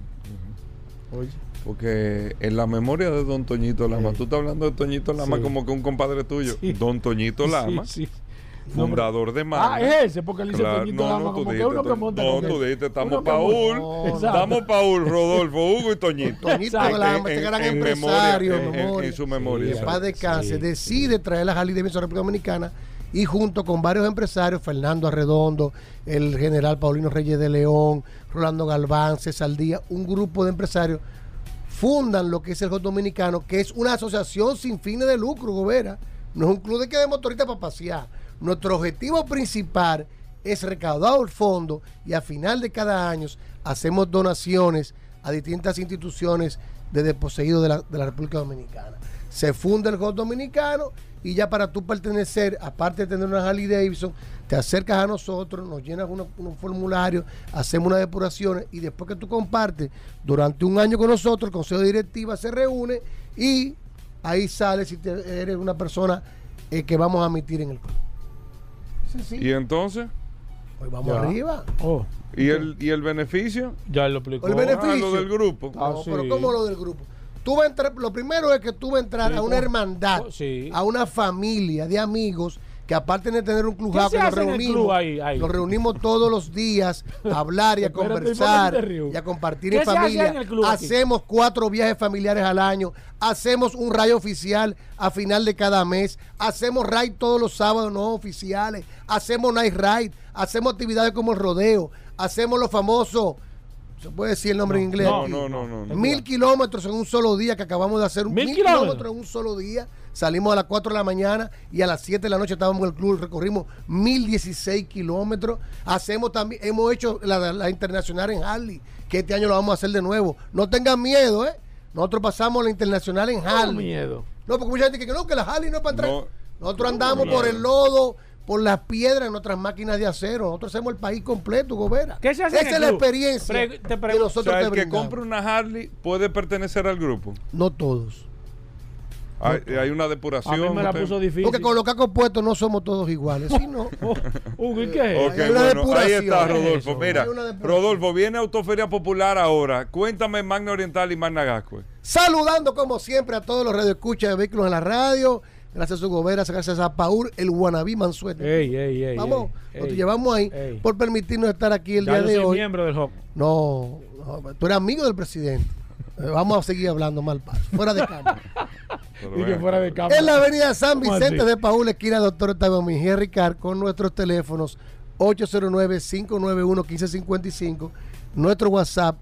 Oye. Porque en la memoria de Don Toñito Lama, tú estás hablando de Toñito Lama Sí. como que un compadre tuyo. Don Toñito Lama, sí. fundador de Mana. Ah, es ese, porque él dice Claro, Toñito no, Lama, no, como que uno que monta No, tú dijiste, estamos Paul. Exacto. estamos Paul, Rodolfo, Hugo y Toñito. Toñito Lama, este gran empresario, memoria, en- en- memoria. en su memoria. que en paz descanse, decide traer la Harley Davidson a República Dominicana y junto con varios empresarios, Fernando Arredondo, el general Paulino Reyes de León, Rolando Galván, César Díaz, un grupo de empresarios fundan lo que es el Hot Dominicano, que es una asociación sin fines de lucro, Gobera. No es un club de que de motoristas para pasear. Nuestro objetivo principal es recaudar el fondo y a final de cada año hacemos donaciones a distintas instituciones de desposeídos de la, República Dominicana. Se funda el Hot Dominicano y ya para tú pertenecer, aparte de tener una Harley Davidson, te acercas a nosotros, nos llenas unos, unos formularios, hacemos unas depuraciones y después que tú compartes durante un año con nosotros, el Consejo de Directiva se reúne y ahí sale si te- eres una persona eh, que vamos a admitir en el club. Y entonces, Pues vamos Ya. arriba. Oh. ¿y el, ¿y el beneficio? Ya lo explicó. El beneficio. Ah, lo del grupo. No, pero ¿cómo lo del grupo? Tú vas a entrar, lo primero es que tú vas a entrar Sí, a una ¿cómo? hermandad, Oh, sí. a una familia de amigos que aparte de tener un club ¿Qué house, se que nos reunimos, club ahí- ahí? nos reunimos todos los días a hablar y a conversar y a compartir ¿Qué en familia. en? Hacemos cuatro viajes familiares al año, hacemos un rayo oficial a final de cada mes, hacemos raid todos los sábados no oficiales, hacemos night ride, hacemos actividades como el rodeo, hacemos los famosos ¿Se puede decir el nombre en inglés? no, no, no, no, no. Mil kilómetros en un solo día que acabamos de hacer. ¿Mil Mil, kilómetros? kilómetros en un solo día. Salimos a las 4 de la mañana y a las 7 de la noche estábamos en el club. Recorrimos 1016 kilómetros. Hacemos también, hemos hecho la, la internacional en Harley, que este año lo vamos a hacer de nuevo. No tengan miedo, ¿eh? Nosotros pasamos la internacional en Harley. miedo. No, porque mucha gente dice que no, que la Harley no es para entrar. No. Nosotros andamos por el lodo, por las piedras en nuestras máquinas de acero. Nosotros hacemos el país completo, Gobera. ¿Qué se hace Esa en el es la experiencia Pre- te que pregunto. O nosotros sea, te el que compra una Harley puede pertenecer al grupo. No todos. Hay, hay una depuración. A mí me la usted- puso difícil. Porque con los cacos puestos no somos todos iguales. Sí, no. Hugo, ¿y qué es? Hay una bueno, ahí está ¿Qué es Rodolfo. Mira. Rodolfo, viene Autoferia Popular ahora. Cuéntame Magna Oriental y Magna Gascue. Saludando como siempre a todos los radioescuchas de vehículos en la radio. Gracias a su goberas, gracias a Paul, el Guanabí Mansuete. Ey, ey, ey. Vamos, ey, nos llevamos ahí Ey. por permitirnos estar aquí el Ya día yo de soy hoy. miembro del HOP. No, no, tú eres amigo del presidente. Eh, Vamos a seguir hablando mal paso, fuera de cámara. Y que fuera de cámara. En la avenida San ¿Cómo Vicente de Paúl, esquina Doctor Octavio Mejía Ricard, con nuestros teléfonos 809-591-1555, nuestro WhatsApp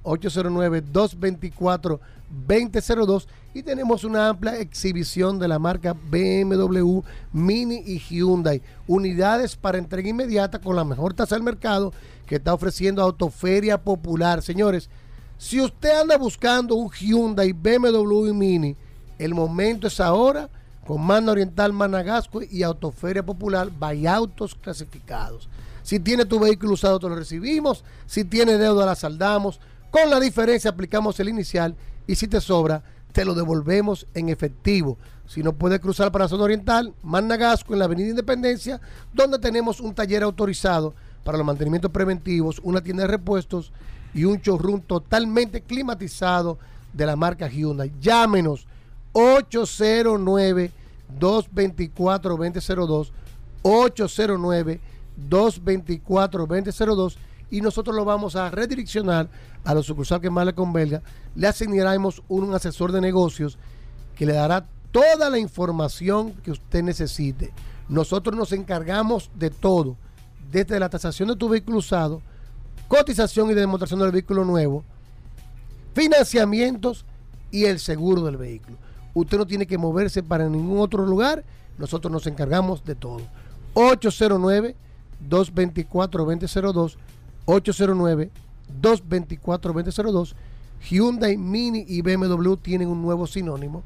809-224-2002 y tenemos una amplia exhibición de la marca BMW, Mini y Hyundai. Unidades para entrega inmediata con la mejor tasa del mercado que está ofreciendo Autoferia Popular. Señores, si usted anda buscando un Hyundai, BMW y Mini, el momento es ahora con Manda Oriental Managasco y Autoferia Popular, by autos clasificados. Si tiene tu vehículo usado, te lo recibimos. Si tiene deuda, la saldamos. Con la diferencia, aplicamos el inicial. Y si te sobra, te lo devolvemos en efectivo. Si no puede cruzar para la zona oriental, Managasco en la Avenida Independencia, donde tenemos un taller autorizado para los mantenimientos preventivos, una tienda de repuestos y un showroom totalmente climatizado de la marca Hyundai. Llámenos 809-224-2002, 809-224-2002 y nosotros lo vamos a redireccionar a los sucursal que más le convenga. Le asignaremos un asesor de negocios que le dará toda la información que usted necesite. Nosotros nos encargamos de todo, desde la tasación de tu vehículo usado, cotización y demostración del vehículo nuevo, financiamientos y el seguro del vehículo. Usted no tiene que moverse para ningún otro lugar, nosotros nos encargamos de todo. 809-224-2002, 809-224-2002, Hyundai Mini y BMW tienen un nuevo sinónimo,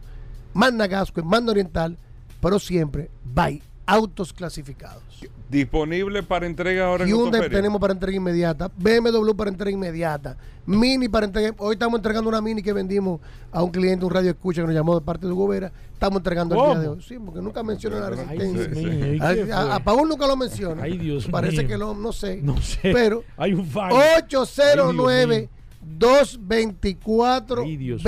Manda Gasco en Manda Oriental, pero siempre by autos clasificados. Disponible para entrega ahora en Hyundai tenemos para entrega inmediata, BMW para entrega inmediata, Mini para entrega. Hoy estamos entregando una Mini que vendimos a un cliente, un radio escucha que nos llamó de parte de Hugo Vera. Estamos entregando el día de hoy. Sí, porque nunca menciona la resistencia. Dios mío, ¿y A, a- Paul nunca lo menciona. Ay, Dios Parece mío. que lo, no sé. No sé. Pero Hay un fallo. 809 224 2002.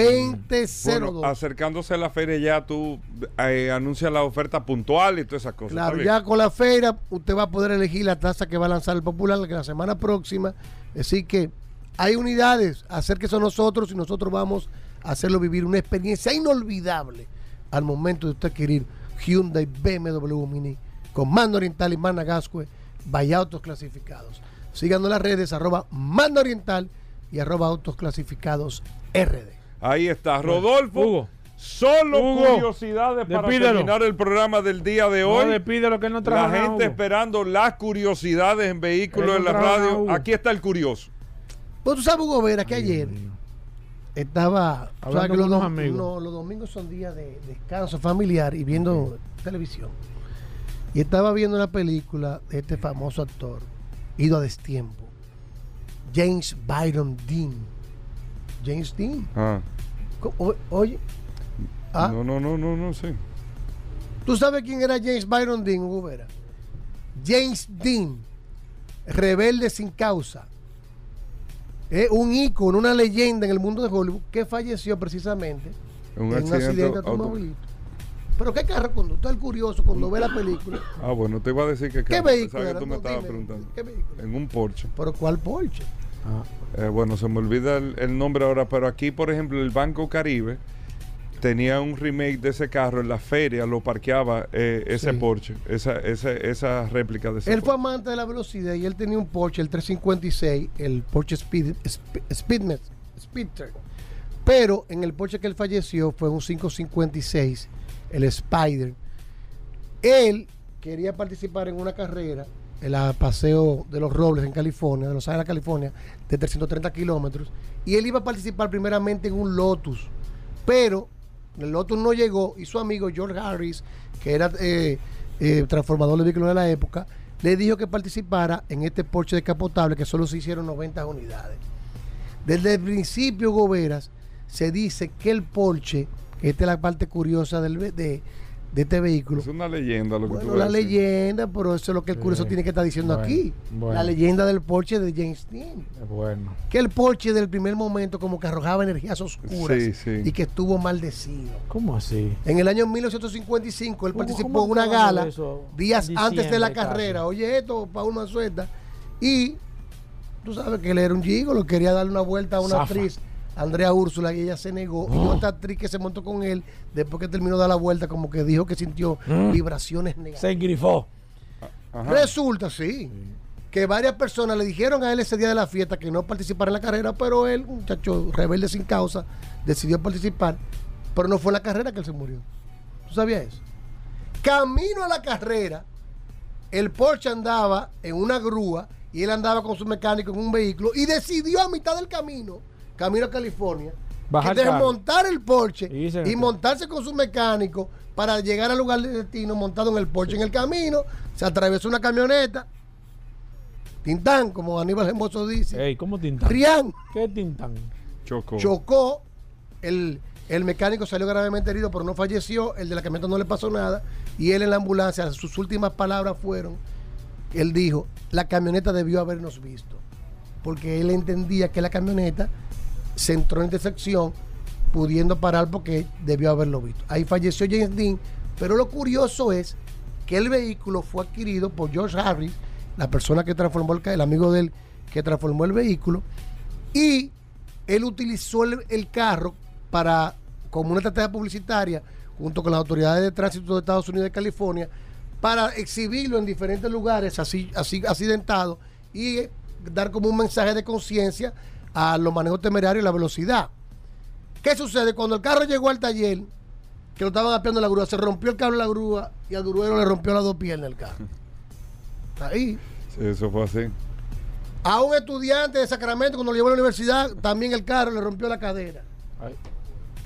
Bueno, acercándose a la feria ya tú eh, anuncias la oferta puntual y todas esas cosas. Claro, ya con la feria usted va a poder elegir la tasa que va a lanzar el Popular que la semana próxima. Así que hay unidades, acérquese a nosotros y nosotros vamos a hacerlo vivir una experiencia inolvidable al momento de usted adquirir Hyundai BMW Mini con Mando Oriental y Mana Gascue, vaya autos clasificados. Síganos en las redes arroba Mando Oriental y arroba autos clasificados RD. Ahí está, Rodolfo. Solo Hugo, curiosidades para despídelo. terminar el programa del día de hoy. No despide lo que él no trajo La gente Hugo. esperando las curiosidades en vehículos no en la radio. Hugo. Aquí está el curioso. Pues tú sabes, Hugo Vera, que ayer estaba. que dom- los domingos son días de descanso familiar y viendo televisión. Y estaba viendo una película de este famoso actor, ido a destiempo, James Byron Dean. James Dean. Ah. O- Oye, ah, No, no, no, no, no sé. ¿tú sabes quién era James Byron Dean, Hugo Vera? James Dean, rebelde sin causa. Es un ícono, una leyenda en el mundo de Hollywood que falleció precisamente Un en un accidente accidente auto- automovilístico. Pero qué carro cuando el curioso cuando ve la película. Ah, bueno, te iba a decir que ¿Qué vehículo que tú me estabas preguntando. ¿qué vehículo? En un Porsche. ¿Pero cuál Porsche? Eh, bueno, se me olvida el, el nombre ahora, pero aquí, por ejemplo, el Banco Caribe tenía un remake de ese carro en la feria, lo parqueaba eh, ese Sí. Porsche, esa, esa, esa réplica de ese Él fue amante de la velocidad y él tenía un Porsche, el 356, el Porsche Speed, Sp- Speedmet, Speedster. Pero en el Porsche que él falleció fue un 556, el Spider. Él quería participar en una carrera, el paseo de los Robles en California, de Los Ángeles, California, de 330 kilómetros. Y él iba a participar primeramente en un Lotus. Pero el Lotus no llegó y su amigo George Harris, que era eh, eh, transformador de vehículos de la época, le dijo que participara en este Porsche descapotable que solo se hicieron 90 unidades. Desde el principio, Goberas, se dice que el Porsche, esta es la parte curiosa del, de, de este vehículo, Es una leyenda lo que bueno, tú la decir. leyenda, pero eso es lo que el curioso Sí. tiene que estar diciendo Bueno, aquí. bueno. La leyenda del Porsche de James Dean. Bueno. Que el Porsche del primer momento como que arrojaba energías oscuras Sí, sí. y que estuvo maldecido. ¿Cómo así? En el año 1855 él ¿Cómo- participó en una gala días antes de la carrera. casi. Oye esto, Paul Manzueta. Y tú sabes que él era un gigolo, quería darle una vuelta a una Zafa. actriz, Andrea Úrsula, y ella se negó. Y Oh. otra actriz que se montó con él, después que terminó de dar la vuelta, como que dijo que sintió Mm. vibraciones negativas. Se engrifó. Ajá. Resulta, sí, que varias personas le dijeron a él ese día de la fiesta que no participara en la carrera, pero él, un muchacho rebelde sin causa, decidió participar, pero no fue en la carrera que él se murió. ¿Tú sabías eso? Camino a la carrera, el Porsche andaba en una grúa y él andaba con su mecánico en un vehículo y decidió a mitad del camino, camino a California, Bajar que el desmontar el Porsche Y montarse con su mecánico para llegar al lugar de destino montado en el Porsche. En el camino se atravesó una camioneta, Tintán, como Aníbal Hermoso dice, Ey, ¿cómo Tintán? Rian ¿Qué Tintán? Chocó. chocó, el, el mecánico salió gravemente herido, pero no falleció, el de la camioneta no le pasó nada, y él en la ambulancia, sus últimas palabras fueron, él dijo, la camioneta debió habernos visto, porque él entendía que la camioneta se entró en intersección, pudiendo parar porque debió haberlo visto. Ahí falleció James Dean, pero lo curioso es que el vehículo fue adquirido por George Harris, la persona que transformó el, el amigo de él que transformó el vehículo, y él utilizó el, carro para, como una estrategia publicitaria, junto con las autoridades de tránsito de Estados Unidos y de California, para exhibirlo en diferentes lugares así, así accidentados y dar como un mensaje de conciencia a los manejos temerarios y la velocidad. ¿Qué sucede? Cuando el carro llegó al taller, que lo estaban apiando la grúa, se rompió el cable de la grúa y al gruero le rompió las dos piernas del carro. Ahí. Sí, eso fue así. A un estudiante de Sacramento, cuando lo llevó a la universidad, también el carro le rompió la cadera.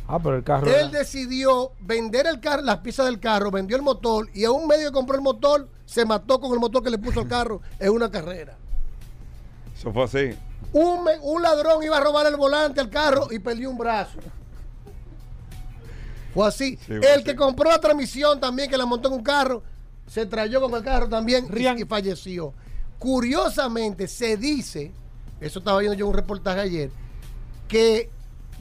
Ah, pero el carro. Él era- decidió vender el carro, las piezas del carro, vendió el motor y a un medio que compró el motor se mató con el motor que le puso al carro en una carrera. Eso fue así. Un, ladrón iba a robar el volante al carro y perdió un brazo. Fue así. Sí, fue el que compró la transmisión también, que la montó en un carro, se trayó con el carro también y, y falleció. Curiosamente, se dice, eso estaba viendo yo en un reportaje ayer, que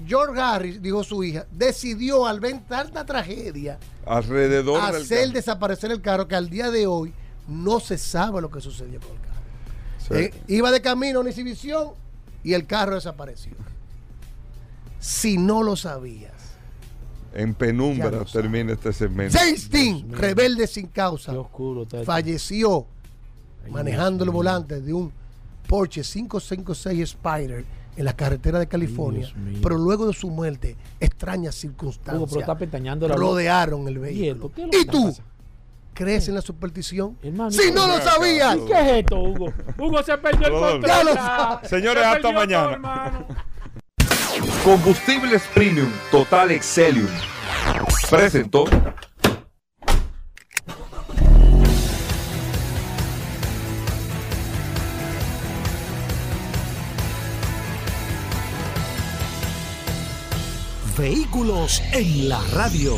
George Harris, dijo su hija, decidió al ver tanta tragedia Alrededor hacer desaparecer el carro que al día de hoy no se sabe lo que sucedió con el carro. Sí. Eh, iba de camino a una exhibición y el carro desapareció. Si no lo sabías. En penumbra termina este segmento. Dean, rebelde sin causa, esto. falleció manejando el volante de un Porsche 556 Spider en la carretera de California, pero luego de su muerte, extrañas Hugo, circunstancias pero está pestañando la luz. rodearon el ¿Y vehículo. ¿Y está tú? ¿Crees en la superstición? Hermano, si no lo sabías. ¿Y qué es esto, Hugo? Hugo se perdió el control. Señores, Se hasta mañana. todo. Combustibles Premium Total Excelium. Presentó. Vehículos en la radio.